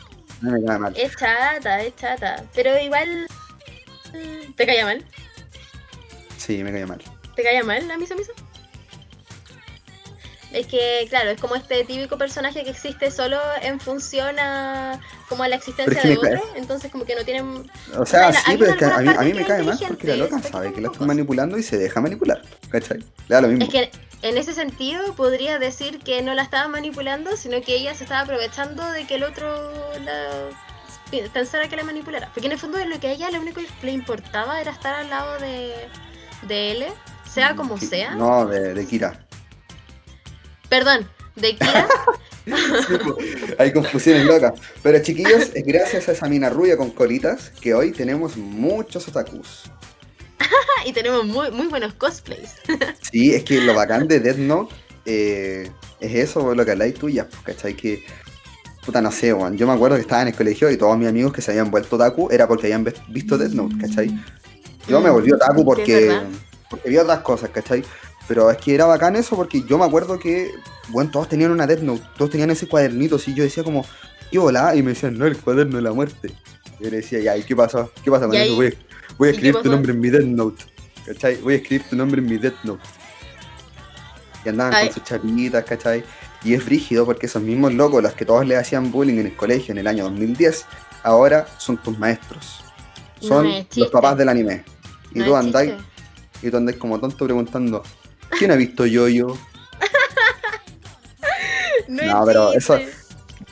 No me mal. Es chata, es chata. Pero igual. mm, ¿Te caía mal? Sí, me cae mal. ¿Te caía mal la Misa Misa? Es que, claro, es como este típico personaje que existe solo en función a como a la existencia de otro, entonces como que no tienen... O sea, sea, sí, pero es que a mí, a me cae mal porque la loca sabe que la están manipulando y se deja manipular. ¿Cachai? Le da lo mismo. Es que en ese sentido podría decir que no la estaba manipulando, sino que ella se estaba aprovechando de que el otro la pensara que la manipulara. Porque en el fondo lo que a ella lo único que le importaba era estar al lado de, de él, sea como Sí, sea. No, de, de Kira. Perdón, de Kira. Sí, Hay confusiones locas. Pero chiquillos, es gracias a esa mina rubia con colitas que hoy tenemos muchos otakus. y tenemos muy, muy buenos cosplays. Sí, es que lo bacán de Death Note eh, es eso, lo que habláis tú ya, pues, ¿cachai? Que, puta, no sé, weón. Yo me acuerdo que estaba en el colegio y todos mis amigos que se habían vuelto otaku era porque habían visto Death Note, ¿cachai? Yo me Mm, volví otaku porque, porque vi otras cosas, ¿cachai? Pero es que era bacán eso porque yo me acuerdo que, bueno, todos tenían una Death Note, todos tenían ese cuadernito, así yo decía como, ¿qué volá? Y me decían, no, el cuaderno de la muerte. Y yo le decía, ya, ¿y qué pasa? ¿Qué pasa con ¿Y eso? Voy, voy a ¿Y qué escribir tu nombre en mi Death Note. ¿Cachai? Voy a escribir tu nombre en mi Death Note. Y andaban Ay. con sus chapitas, ¿cachai? Y es frígido porque esos mismos locos, los que todos le hacían bullying en el colegio en el año 2010, ahora son tus maestros. Son los papás del anime. Y No tú andáis, y tú andáis como tonto preguntando, ¿quién ha visto yo-yo? No, No, es pero eso-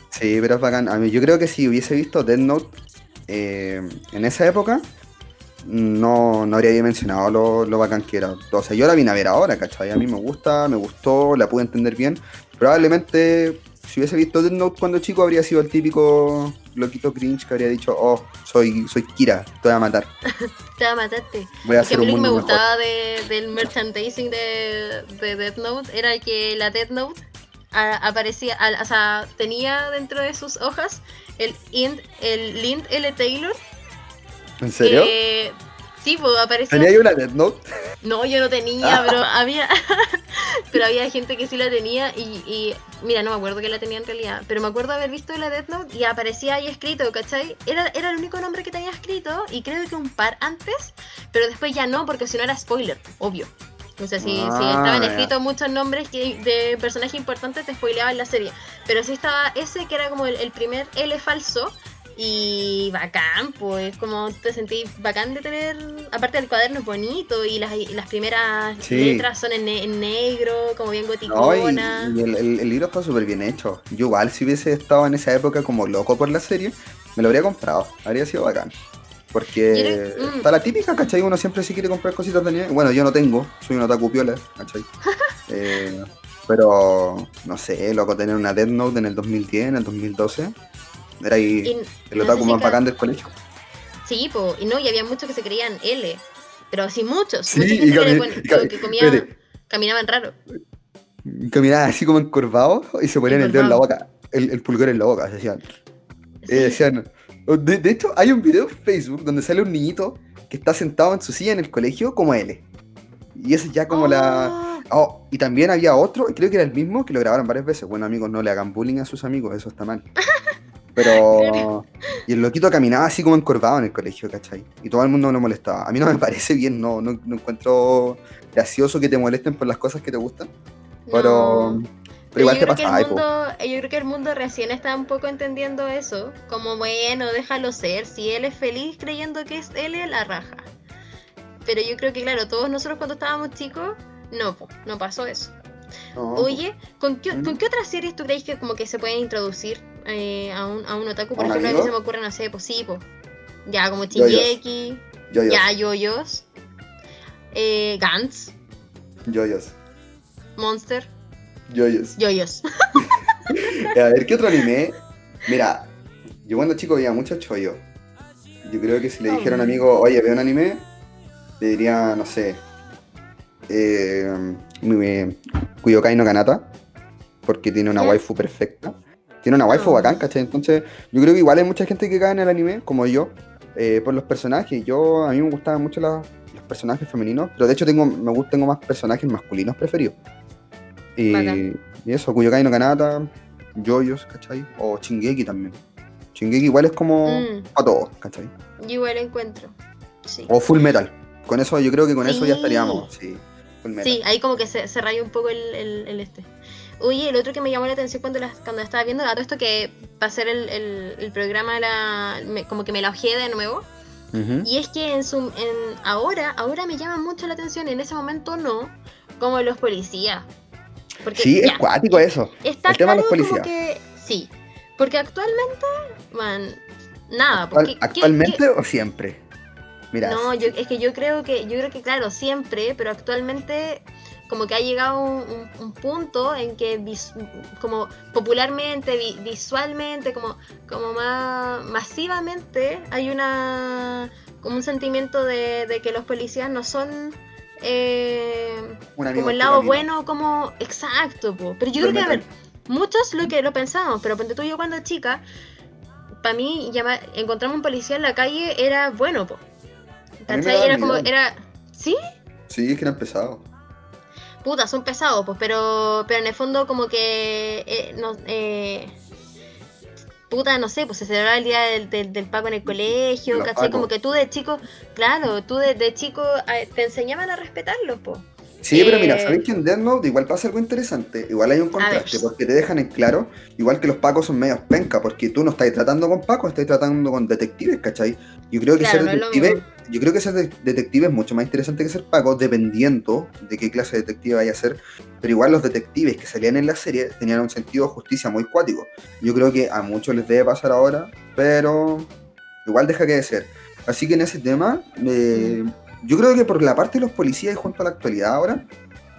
Sí, pero es bacán. A mí, yo creo que si hubiese visto Death Note eh, en esa época, no, no habría dimensionado lo, lo bacán que era. O sea, yo la vine a ver ahora, ¿cachai? A mí me gusta, me gustó, la pude entender bien. Probablemente, si hubiese visto Death Note cuando chico, habría sido el típico loquito cringe que habría dicho, oh, soy, soy Kira, te voy a matar. Te va a matarte. Voy a hacer un lo que me mundo mejor. gustaba de, del merchandising de, de Death Note era que la Death Note a- aparecía, o sea, tenía dentro de sus hojas el, int, el Lind L. Taylor. ¿En serio? que- sí, pues aparecía. ¿Tenía yo una Death Note? No, yo no tenía, pero había pero había gente que sí la tenía y, y, mira, no me acuerdo que la tenía en realidad, pero me acuerdo haber visto la Death Note y aparecía ahí escrito, ¿cachai? Era, era el único nombre que tenía escrito y creo que un par antes, pero después ya no, porque si no era spoiler, obvio. O sea, si, si Ah, estaban ya. escritos muchos nombres que, de personajes importantes, te spoileaban la serie. Pero sí estaba ese que era como el, el primer L falso. Y bacán, pues como te sentí bacán de tener, aparte del cuaderno es bonito y las, y las primeras Sí. letras son en, ne- en negro, como bien No, y, goticona. y el, el- el libro está súper bien hecho. Yo igual si hubiese estado en esa época como loco por la serie, me lo habría comprado. Habría sido bacán. Porque mm. está la típica, ¿cachai? Uno siempre sí quiere comprar cositas de anime. Bueno, yo no tengo, soy un otaku piola, ¿cachai? Eh, pero, no sé, loco, tener una Death Note en el 2010, en el 2012, era ahí Y el no otaku sé si más bacán del colegio. Sí, po, y no, y había muchos que se creían L, pero sí muchos, Sí, y gente que, cami- y cami- que comía, espérate. caminaban raro. Caminaban así como encorvados y se ponían el dedo en la boca, el, el pulgar en la boca, se decían. Sí. Eh, decían de, de hecho, hay un video en Facebook donde sale un niñito que está sentado en su silla en el colegio como L. Y ese ya como la... Oh, Oh, y también había otro, creo que era el mismo, que lo grabaron varias veces. Bueno, amigos, no le hagan bullying a sus amigos, eso está mal. Pero... Y el loquito caminaba así como encorvado en el colegio, ¿cachai? Y todo el mundo lo molestaba. A mí no me parece bien, no, no, no encuentro gracioso que te molesten por las cosas que te gustan. Pero... no. Pero igual yo te creo que el mundo, yo creo que el mundo recién está un poco entendiendo eso, como bueno, déjalo ser, si él es feliz creyendo que es él, la raja. Pero yo creo que claro, todos nosotros cuando estábamos chicos, no, no pasó eso. No, Oye, ¿con qué, ¿Mm? ¿con qué otras series tú crees que como que se pueden introducir eh, a, un, a un otaku? Por ¿A un ejemplo, a mí se me ocurre, no sé, pues sí, po. Ya, como Yoyos. Shingeki, yoyos, ya, Yoyos, eh, Gantz, yoyos, Monster, yoyos. Yoyos. Eh, A ver, ¿qué otro anime? Mira, yo cuando chico veía mucho chollo. Yo creo que si le dijera a un amigo, oye, ve un anime, le diría, no sé, eh, mi- Kuyokai no Kanata, porque tiene una waifu perfecta. Tiene una waifu Oh. bacán, ¿cachai? Entonces, yo creo que igual hay mucha gente que cae en el anime, como yo, eh, por los personajes. Yo, a mí me gustaban mucho la- los personajes femeninos, pero de hecho tengo, me gustan, tengo más personajes masculinos preferidos. Y, y eso, Kuyokai no Kanata, Yoyos, ¿cachai? O Chingeki también. Chingeki igual es como Mm, para todos, ¿cachai? yo igual encuentro. Sí. O Full Metal. Con eso, yo creo que con eso ya estaríamos, sí. Full Metal. Sí, ahí como que se, se raya un poco el, el- el este. Oye, el otro que me llamó la atención cuando, las, cuando estaba viendo, a todo esto que va a ser el, el- el programa, de la, me- como que me la ojeé de nuevo. Y es que en su, en, ahora, ahora me llama mucho la atención, en ese momento no, como los policías. Porque Sí, es cuático eso. Está el tema de claro los como policías. que sí, porque actualmente, man, nada, Actual- porque ¿Actualmente o siempre? Mira, no, yo, es que yo creo que, yo creo que claro, siempre, pero actualmente como que ha llegado un, un- un punto en que vis- como popularmente, vi- visualmente, como, como más masivamente hay una como un sentimiento de, de que los policías no son eh, como el lado bueno, como exacto, po. pero yo creo que a ver, muchos lo que lo pensamos, pero ponte tú yo cuando chica, para mí llama- encontrarme un policía en la calle era bueno, po. ¿Cachai? Era como, miedo. era, ¿sí? Sí, es que eran pesados. Puta, son pesados, pues, pero, pero en el fondo como que, eh, no, eh, puta, no sé, pues se celebraba el día del, del, del Paco en el colegio, Los ¿cachai? Como que tú de chico, claro, tú de, de chico eh, te enseñaban a respetarlos, pues. Sí, pero mira, Eh, ¿sabéis que en Death Note igual pasa algo interesante? Igual hay un contraste, porque te dejan en claro, igual que los pacos son medios penca, porque tú no estás tratando con pacos, estás tratando con detectives, ¿cachai? Yo creo que Claro, ser detective. Yo creo que ser de- detective es mucho más interesante que ser paco, dependiendo de qué clase de detective vaya a ser. Pero igual los detectives que salían en la serie tenían un sentido de justicia muy cuático. Yo creo que a muchos les debe pasar ahora, pero igual deja que de ser. Así que en ese tema, eh, yo creo que por la parte de los policías y junto a la actualidad ahora,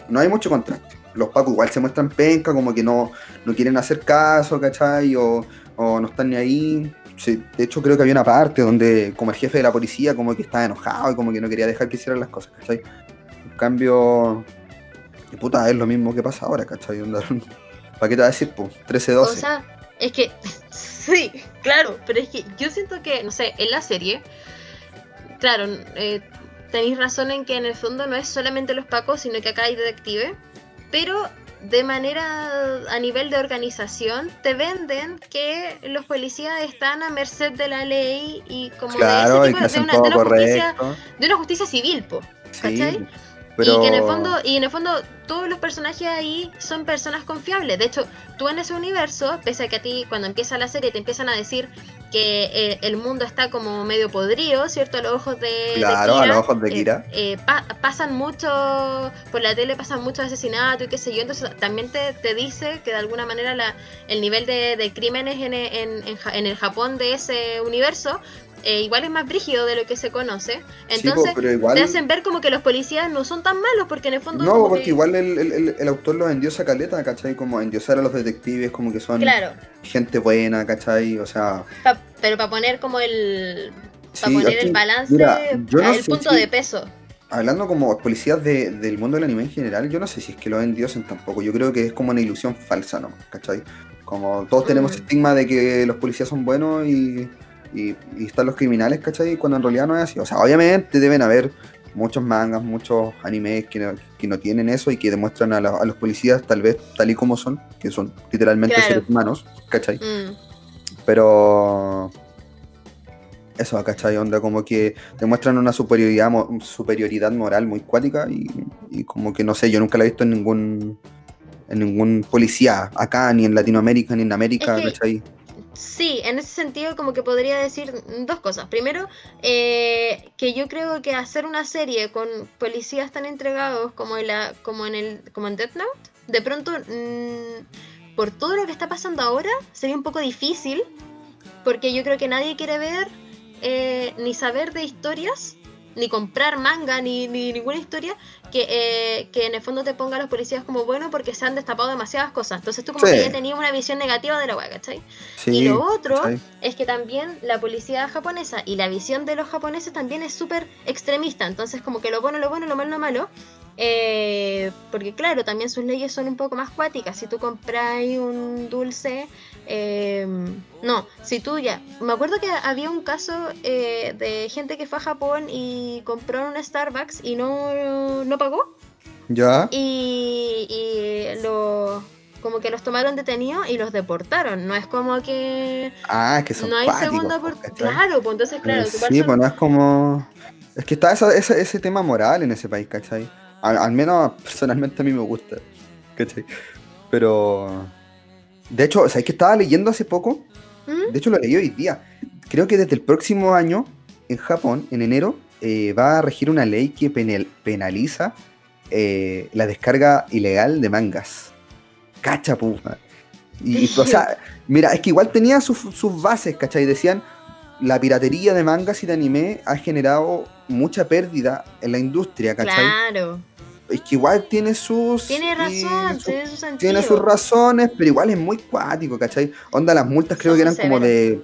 no hay mucho contraste. Los pacos igual se muestran penca, como que no, no quieren hacer caso, ¿cachai? O no están ni ahí. Sí, de hecho, creo que había una parte donde, como el jefe de la policía, como que estaba enojado y como que no quería dejar que hicieran las cosas, ¿cachai? En cambio, y puta, es lo mismo que pasa ahora, ¿cachai? ¿Para qué te va a decir, pues? 13-12. O sea, es que, sí, claro, pero es que yo siento que, no sé, en la serie, claro, eh, tenéis razón en que en el fondo no es solamente los pacos, sino que acá hay detectives, pero de manera a nivel de organización te venden que los policías están a merced de la ley y como claro, de ese tipo de, una, todo de una justicia, de una justicia civil, po. Sí, ¿cachai? pero... Y que en el fondo, y en el fondo, todos los personajes ahí son personas confiables. De hecho, tú en ese universo, pese a que a ti cuando empieza la serie te empiezan a decir que eh, el mundo está como medio podrido, ¿cierto? A los ojos de, de Claro, a Kira, los ojos de eh, Kira. eh, pa- pasan mucho, por la tele pasan muchos asesinatos y qué sé yo, entonces también te, te dice que de alguna manera la, el nivel de, de crímenes en, en- en el Japón de ese universo eh, igual es más brígido de lo que se conoce. Entonces te hacen ver como que los policías no son tan malos porque en el fondo... No, porque igual el, autor los endiosa caleta, ¿cachai? Como endiosar a los detectives, como que son gente buena, ¿cachai? O sea... pero para poner como el... Para poner el balance, el punto de peso hablando como policías del mundo del anime en general, yo no sé si es que lo endiosen tampoco. Yo creo que es como una ilusión falsa, ¿no? ¿Cachai? Como todos tenemos mm. estigma de que los policías son buenos y, están los criminales, ¿cachai? Cuando en realidad no es así. O sea, obviamente deben haber muchos mangas, muchos animes que no, tienen eso y que demuestran a, los policías tal vez tal y como son, que son literalmente seres humanos, ¿cachai? Mm. Pero eso, ¿cachai? Onda como que demuestran una superioridad, superioridad moral muy cuática y, y, como que no sé, yo nunca la he visto en ningún en ningún policía acá, ni en Latinoamérica, ni en América, ¿cachai? Sí, en ese sentido como que podría decir dos cosas. Primero, eh, que yo creo que hacer una serie con policías tan entregados como en, la, como en, el, como en Death Note, de pronto, mm, por todo lo que está pasando ahora, sería un poco difícil, porque yo creo que nadie quiere ver eh, ni saber de historias, ni comprar manga, ni, ni ninguna historia que, eh, que, en el fondo te ponga a los policías como bueno porque se han destapado demasiadas cosas. Entonces tú como que ya tenías una visión negativa de la wea, ¿cachai? y lo otro es que también la policía japonesa y la visión de los japoneses también es súper extremista. Entonces como que lo bueno, lo bueno, lo malo, lo malo. Eh, porque claro, también sus leyes son un poco más cuáticas. Si tú compras un dulce eh, no, si tú ya. Me acuerdo que había un caso eh, de gente que fue a Japón y compró un Starbucks y no, no pagó. Ya. Y, y lo, como que los tomaron detenidos y los deportaron. No es como que. Ah, es que son No hay segunda oportunidad. Claro, pues entonces, claro. Eh, sí, pues no es como. Es que está ese, ese tema moral en ese país, ¿cachai? Al, al menos personalmente a mí me gusta, ¿cachai? Pero de hecho, ¿sabes que estaba leyendo hace poco? ¿Mm? De hecho, lo leí hoy día. Creo que desde el próximo año, en Japón, en enero, eh, va a regir una ley que penaliza eh, la descarga ilegal de mangas. Cacha, puta. Y, o sea, mira, es que igual tenía sus bases, ¿cachai? Decían, la piratería de mangas y de anime ha generado mucha pérdida en la industria, ¿cachai? Claro es que igual tiene sus. Tiene razón, tiene sus Tiene sus razones, pero igual es muy cuático, ¿cachai? Onda, las multas creo que eran como de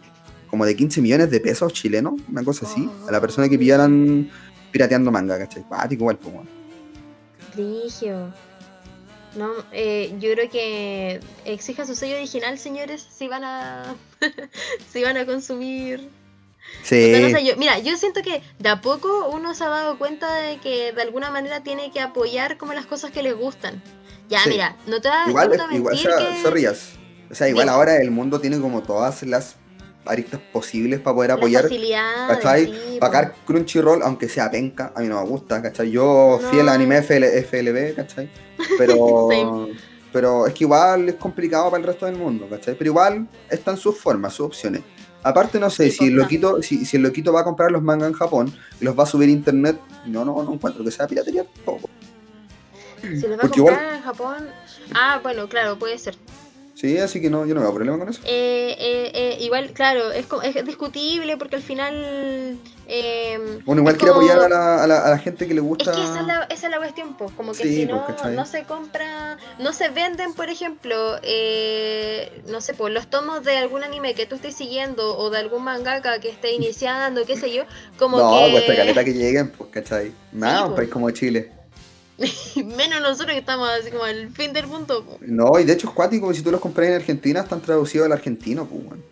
como de 15 millones de pesos chilenos, una cosa así, a la persona que pillaran pirateando manga, ¿cachai? Cuático igual, pues, Rigio. No, eh, yo creo que exija su sello original, señores, si van a si van a consumir mira, yo siento que de a poco uno se ha dado cuenta de que de alguna manera tiene que apoyar como las cosas que les gustan. Ya, mira, no te das igual, igual, que... O sea, igual ahora el mundo tiene como todas las aristas posibles para poder apoyar. ¿Cachai? Pagar Crunchyroll, aunque sea penca, a mí no me gusta, ¿cachai? Yo fiel a anime FLB, ¿cachai? Pero, pero es que igual es complicado para el resto del mundo, ¿cachai? Pero igual están sus formas, sus opciones. Aparte, no sé, si el, loquito, si, si, el loquito va a comprar los mangas en Japón y los va a subir a internet, no, no, no encuentro que sea piratería tampoco. Si los va a comprar en Japón. Ah, bueno, claro, puede ser. Sí, así que no, yo no veo problema con eso. Eh, eh, eh, igual, claro, es, es discutible porque al final eh, bueno, igual quiere apoyar a la, a, la, a la, gente que le gusta. Es que esa es la, esa es la cuestión, pues, como que si no, no se compra, no se venden, por ejemplo, eh, no sé, pues los tomos de algún anime que tú estés siguiendo o de algún mangaka que esté iniciando, qué sé yo, como no, que. No, pues caleta que lleguen, pues, ¿cachai? Nada, un país como Chile. Menos nosotros que estamos así como al fin del mundo. No, y de hecho es cuático, si tú los compras en Argentina, están traducidos al argentino, pues, bueno.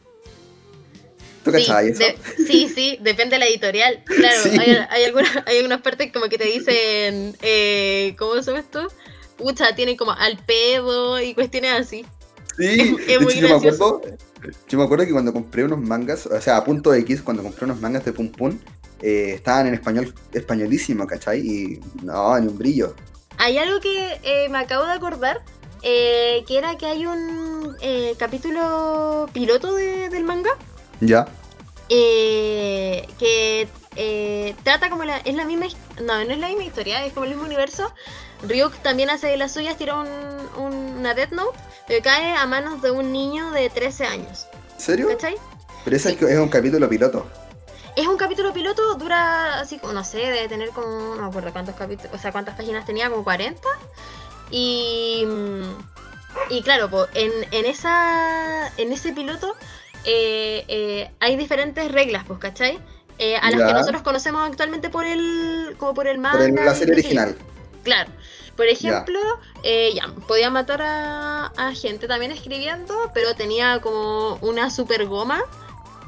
¿Tú sí, eso? sí, sí, depende de la editorial. Claro, hay, hay, algunas, hay algunas partes como que te dicen, eh, ¿cómo se llama esto? Pucha, tienen como al pedo y cuestiones así. Sí, es, muy yo me acuerdo, yo me acuerdo que cuando compré unos mangas, o sea, a punto X, cuando compré unos mangas de Pum Pum, eh, estaban en español, españolísimo, ¿cachai? Y no, ni un brillo. Hay algo que eh, me acabo de acordar, eh, que era que hay un capítulo piloto de, del manga ya. Eh, que eh, trata como la, es la misma no no es la misma historia es como el mismo universo Ryuk también hace de las suyas tira un, una Death Note pero cae a manos de un niño de 13 años ¿En serio? ¿cachai? pero ese es un capítulo piloto Es un capítulo piloto, dura así como, no sé, debe tener como, no me acuerdo cuántos capítulos, o sea, cuántas páginas tenía, como 40. Y, y claro, po, en, en, esa, en ese piloto eh, eh, hay diferentes reglas, pues, ¿cachai? Eh, a las Ya. que nosotros conocemos actualmente por el, como por el manga. Por el- la serie original. Claro. Por ejemplo, eh, ya, podía matar a, a gente también escribiendo, pero tenía como una super goma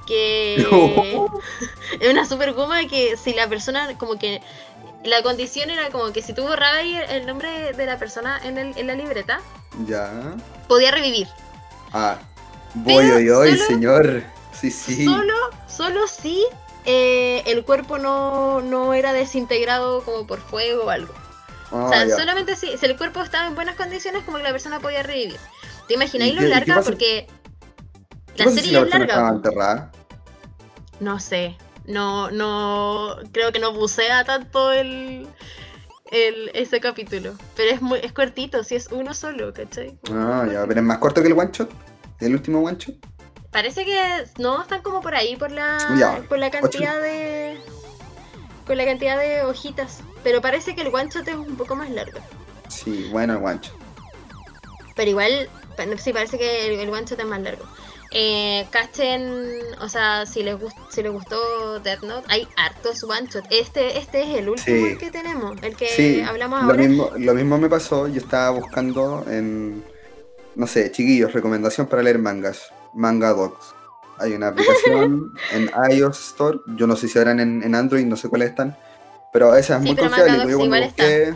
que... es una super goma que si la persona como que... La condición era como que si tú borrabas el nombre de la persona en, el- en la libreta, Ya. podía revivir. Ah. Voy, hoy, hoy, señor. Sí, sí. Solo, solo si eh, el cuerpo no, no era desintegrado como por fuego o algo. Ah, O sea, ya. solamente si, si el cuerpo estaba en buenas condiciones, como que la persona podía revivir. ¿Te ¿Y imagináis lo larga? pasa- Porque ¿Qué la pasa si serie la es larga. enterrada? No sé. No, no. Creo que no bucea tanto el, el ese capítulo. Pero es muy, es cortito, si es uno solo, ¿cachai? Ah, ya, pero es más corto que el one shot. El último one shot. Parece que no, están como por ahí por la, Ya, por la cantidad de. Con la cantidad de hojitas. Pero parece que el one shot es un poco más largo. Sí, bueno, el one shot. Pero igual, sí, parece que el, el one shot es más largo. Eh, cachen, o sea, si les, gust- si les gustó Death Note, hay hartos one shot. Este, este es el último Sí. que tenemos, el que Sí, hablamos lo ahora. mismo, lo mismo me pasó. Yo estaba buscando en, no sé, chiquillos, recomendación para leer mangas. Manga Docs. Hay una aplicación en iOS Store. Yo no sé si habrán en, en Android, no sé cuáles están. Pero esa es Sí, muy confiable. Yo cuando busqué,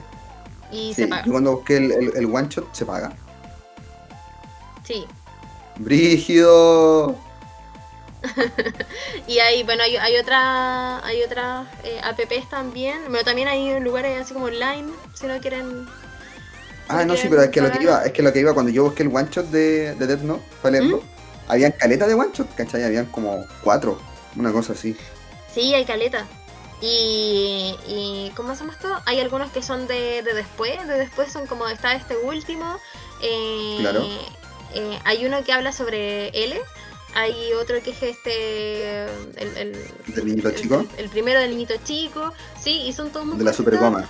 Y sí, se paga. yo cuando busqué el, el- el one shot se paga. Sí. Brígido. Y hay, bueno, hay, hay otra, hay otras eh, apps también. Pero también hay lugares así como online, si no quieren. Ah, no, sí, pero es que lo que iba, es que lo que iba cuando yo busqué el one shot de, de Death Note para leerlo, ¿Mm? Habían caleta de one shot, ¿cachai? Habían como cuatro, una cosa así. Sí, hay caleta. Y, y ¿cómo se llama esto? Hay algunos que son de, de después, de después son como está este último. eh, Claro. eh, hay uno que habla sobre L, hay otro que es este el, el, ¿Del niñito el- chico? el primero del niñito chico, sí, y son todos muy De la cortitos. super goma.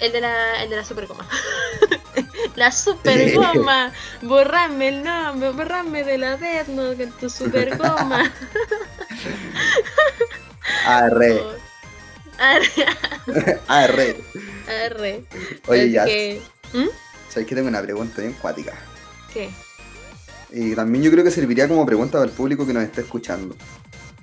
El de la, el de la super goma. la super goma. Borrame el nombre, borrame de la Death Note con tu super goma. Arre, Arre, arre. arre. Oye, ya, que- ¿Mm? sabes que tengo una pregunta bien cuática. ¿Qué? Y también yo creo que serviría como pregunta para el público que nos está escuchando.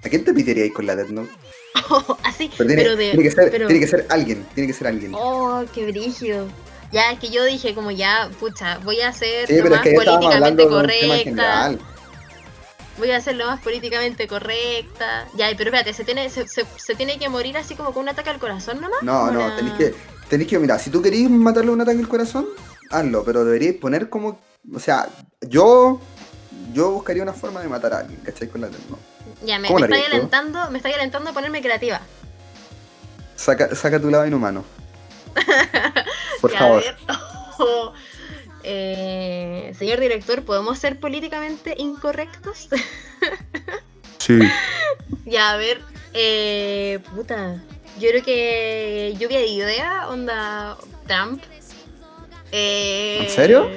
¿A quién te piteríais con la Death Note? así, Pero tiene, pero de. tiene que ser, pero- tiene que ser alguien, tiene que ser alguien. Oh, qué brígido. Ya, es que yo dije como ya, pucha, voy a ser sí, lo es más que políticamente correcta. Voy a ser lo más políticamente correcta. Ya, pero espérate, se tiene, se, se- se tiene que morir así como con un ataque al corazón nomás. No, no, la- tenéis que, tenéis que, mira, si tú queréis matarle un ataque al corazón, hazlo, pero deberíais poner como, o sea, yo, yo buscaría una forma de matar a alguien, ¿cachai? Con la Note. Ya, me, ¿Cómo me estáis alentando, me estáis alentando a ponerme creativa. Saca, saca tu lado inhumano. Por Ya, favor. Eh, señor director, ¿podemos ser políticamente incorrectos? Sí. ya, a ver. Eh, puta. Yo creo que lluvia de idea, onda Trump. Eh, ¿En serio?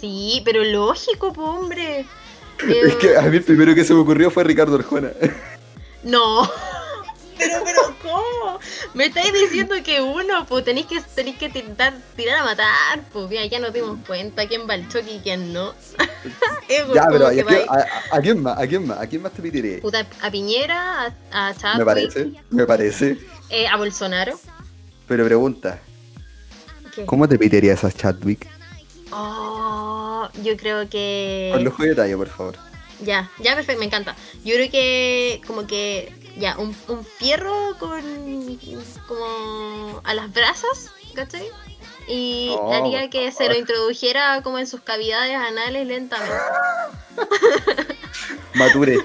Sí, pero lógico, po, hombre. Es que a mí el primero que se me ocurrió fue Ricardo Arjona. No. Pero, pero, ¿cómo? Me estáis diciendo que uno, pues tenéis que, tenéis que tirar, tirar a matar, pues mira, ya nos dimos cuenta quién va al choque y quién no. Es Ya, pero ¿a, quién- vais- a- a quién más? ¿A quién más? ¿A quién más te puta, a Piñera, a, a Me parece, me parece. eh, a Bolsonaro. Pero pregunta, ¿Qué? ¿cómo te piterías a Chadwick? Oh, yo creo que... Con lujo y detalle, por favor. Ya, ya perfecto, me encanta. Yo creo que como que ya, un, un fierro con como a las brasas, ¿cachai? Y Oh, haría que se lo introdujera como en sus cavidades anales lentamente. Mature.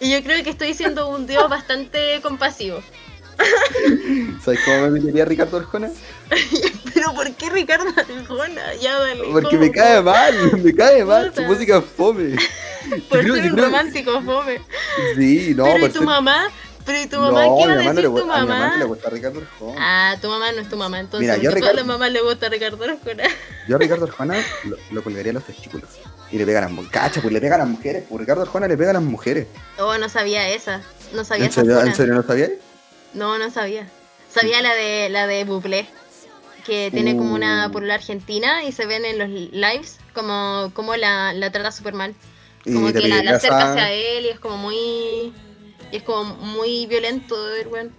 Y yo creo que estoy siendo un dios bastante compasivo. ¿Sabes cómo me pitería Ricardo Arjona? Pero ¿por qué Ricardo Arjona? Ya dale. Porque me cae mal, me cae mal. Su música es fome. Por creo- ser un creo- romántico, fome. Sí, no, pero ¿y por tu ser- mamá? ¿Pero y tu No, mamá? ¿Qué a mamá no decir le tu gusta- a mi mamá mamá? le gusta Ricardo Arjona. Ah, tu mamá no es tu mamá, entonces. Mira, yo a Ricardo- las mamás le gusta Ricardo Arjona. Yo a Ricardo Arjona lo, lo colgaría a los testículos. Y le pega a las pues le pega a las mujeres. Pues Ricardo Arjona le pega a las mujeres. Oh, no sabía esa. No sabía ¿En esa serio. ¿En serio no sabías? No, no sabía. Sabía la de la de Bublé, que tiene como una Uh. por la Argentina y se ven en los lives como, como la, la trata súper mal. Y Como te que la, la acerca a- hacia él y es como muy. Y es como muy violento de ver, weón.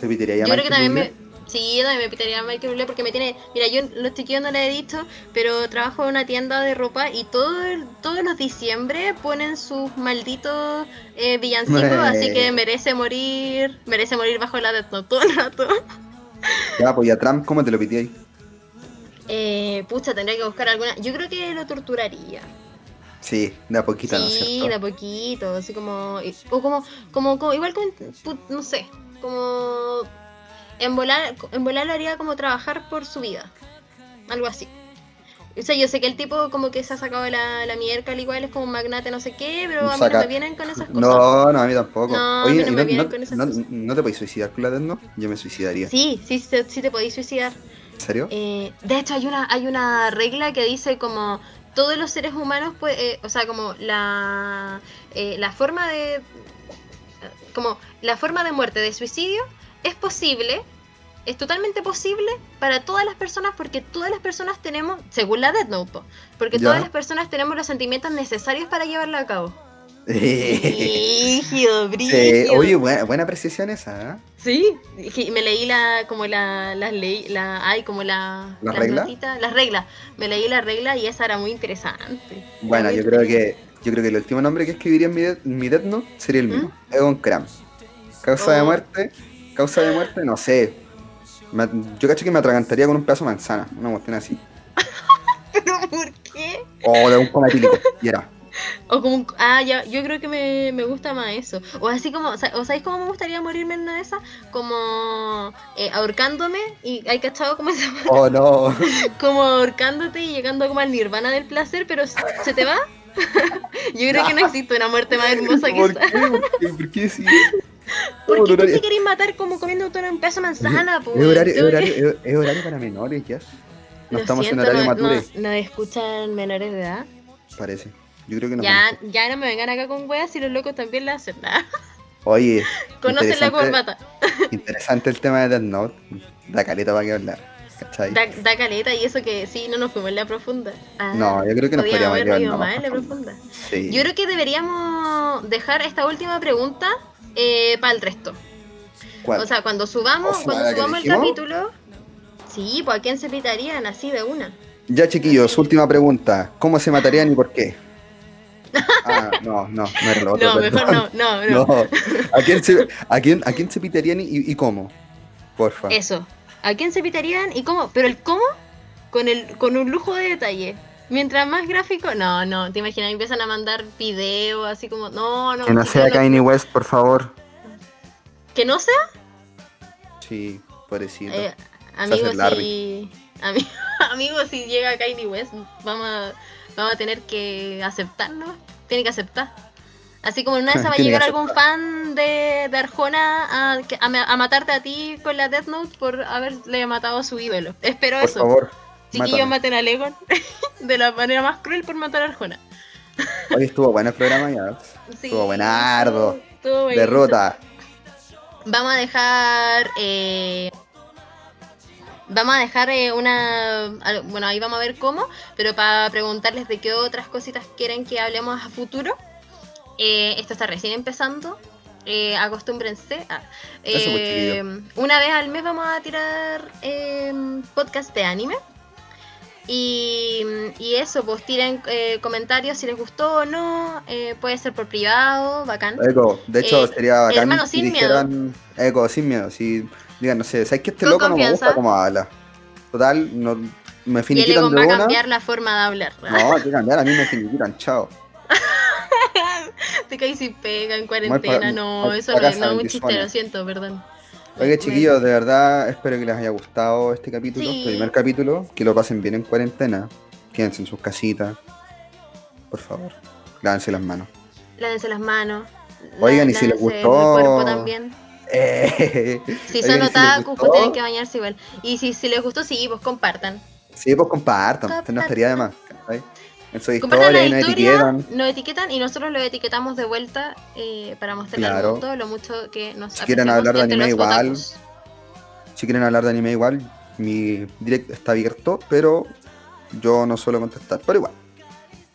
Te pediría Yo creo que también me. Sí, yo también me pitaría a Michael Bublé porque me tiene. Mira, yo los chiquillos no le he dicho, pero trabajo en una tienda de ropa y todo todos los diciembre ponen sus malditos eh, villancicos, Eh. así que merece morir. Merece morir bajo la Note todo el rato. Ya, pues y a Trump, ¿cómo te lo ahí? Eh, pucha, tendría que buscar alguna. Yo creo que lo torturaría. Sí, de a poquito, ¿no es sí, de a poquito, así como. O como, como, como igual como. No sé, como. En volar, en volar lo haría como trabajar por su vida. Algo así. O sea, yo sé que el tipo como que se ha sacado la, la mierda, al igual es como un magnate, no sé qué, pero a mí no me vienen con esas cosas. No, no, a mí tampoco. No, a Oye, mí no ¿y me no, vienen no- con esas no- cosas. no te podéis suicidar con la Note? Yo me suicidaría. Sí, sí, sí, sí te podéis suicidar. ¿En serio? Eh, de hecho, hay una, hay una regla que dice como todos los seres humanos, pues, eh, o sea, como la, eh, la forma de, como la forma de muerte de suicidio es posible, es totalmente posible para todas las personas porque todas las personas tenemos, según la Death Note, po, porque Ya. todas las personas tenemos los sentimientos necesarios para llevarla a cabo. Brígido, Sí, brígido. oye, buena, buena apreciación esa, ¿eh? Sí, me leí la como la las ley, la ay como la ¿Las las reglas? notitas, las reglas. Me leí la regla y esa era muy interesante. Bueno, muy yo creo que yo creo que el último nombre que escribiría en mi, Death- mi Death Note sería el mío, Egon Kram. Causa de Oh. muerte, causa de muerte, no sé. Me- yo cacho que me atragantaría con un pedazo de manzana, una cuestión así. pero ¿por qué? O de un coma y era. O como un- ah ya, yo creo que me, me gusta más eso. O así como, o, sea, ¿o sabéis cómo me gustaría morirme en una de esas? Como eh, ahorcándome y hay cachado como esa Oh no. como ahorcándote y llegando como al nirvana del placer, pero se te va. yo creo que no existe una muerte más hermosa que ¿Por esa. qué? ¿Por qué? ¿Por qué sí? ¿Por qué no, tú te querés matar como comiendo todo un pedazo de manzana? po, Es horario, es, Yo- horario, es- es horario para menores ya. No Lo estamos siento, en horario no, mature, no, no escuchan menores de edad. parece. Yo creo que no. Ya, ya no me vengan acá con weas y los locos también la hacen. nada. Oye, Conocen la corbata. interesante el tema de Death Note. Da caleta para que hablar. ¿Cachai? Da, da caleta y eso que sí, no nos fuimos en la profunda. Ah, No, yo creo que nos podríamos llevar ido más en la profunda. Sí. Yo creo que deberíamos dejar esta última pregunta para el resto. ¿Cuál? O sea, cuando subamos, O cuando ¿la que subamos el capítulo, sí, pues a quién se pitarían así de una. Ya, chiquillos, última pregunta. ¿Cómo se matarían y por qué? Ah, no, no, no era lo otro. No, mejor no, no, no. No. ¿A quién se, a quién, a quién se pitarían y, y cómo? Porfa. Eso. ¿A quién se pitarían y cómo? Pero el cómo con el con un lujo de detalle. Mientras más gráfico, no, no, te imaginas, empiezan a mandar videos así como, no, no. Que no sea no, Kanye West, por favor. Que no sea, Sí, pobrecito. eh, amigo, si, ami- amigo, si llega Kanye West, vamos a, vamos a tener que aceptarlo, tiene que aceptar. Así como en una esas va a llegar algún fan de, de Arjona a, matarte a ti con la Death Note por haberle matado a su ídolo. Espero por eso. favor. Chiquillos maten a Legon de la manera más cruel por matar a Arjona. Hoy estuvo bueno el programa ya. Sí, Estuvo buenardo. estuvo-. Derrota. Vamos a dejar. eh, vamos a dejar eh, una. Bueno, ahí vamos a ver cómo. Pero para preguntarles de qué otras cositas quieren que hablemos a futuro. Eh, esto está recién empezando. Eh, acostúmbrense. a- eh, una vez al mes vamos a tirar eh, podcast de anime. Y, y eso, pues tiren eh, comentarios si les gustó o no. eh, puede ser por privado, bacán. Eco, de hecho Eh, sería bacán hermano, si sin dijeran, Eco, sin miedo, si digan, no sé, ¿sabes que este loco no me gusta cómo habla? Total, no, me finiquitan de a una. cambiar la forma de hablar. No, hay que cambiar, a mí me finiquitan, chao. Te caes sin pega en cuarentena. no, eso no, es un chiste, lo siento, perdón. Oye, Me- chiquillos, de verdad espero que les haya gustado este capítulo, Sí. este primer capítulo, que lo pasen bien en cuarentena, quédense en sus casitas, por favor. lávense las manos. Lávense las manos. Oigan, y si les gustó- El cuerpo también. Eh, Si son otakus, gustó, pues tienen que bañarse igual. Y si, si les gustó, sí, pues compartan. Sí, pues compartan, no estaría de más. ¿cachai? En su Compartan historia y nos etiquetan. nos etiquetan y nosotros lo etiquetamos de vuelta eh, para mostrarle Claro. al mundo lo mucho que nos Si quieren hablar de anime igual, otakus. Si quieren hablar de anime igual, mi direct está abierto, pero yo no suelo contestar, pero igual.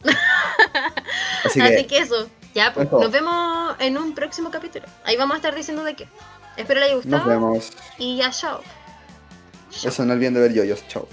Así que eso, ya, pues, nos vemos en un próximo capítulo. Ahí vamos a estar diciendo de qué. Espero les haya nos gustado vemos. y ya, chao. Chao. Eso no olviden de ver yoyos. Chao.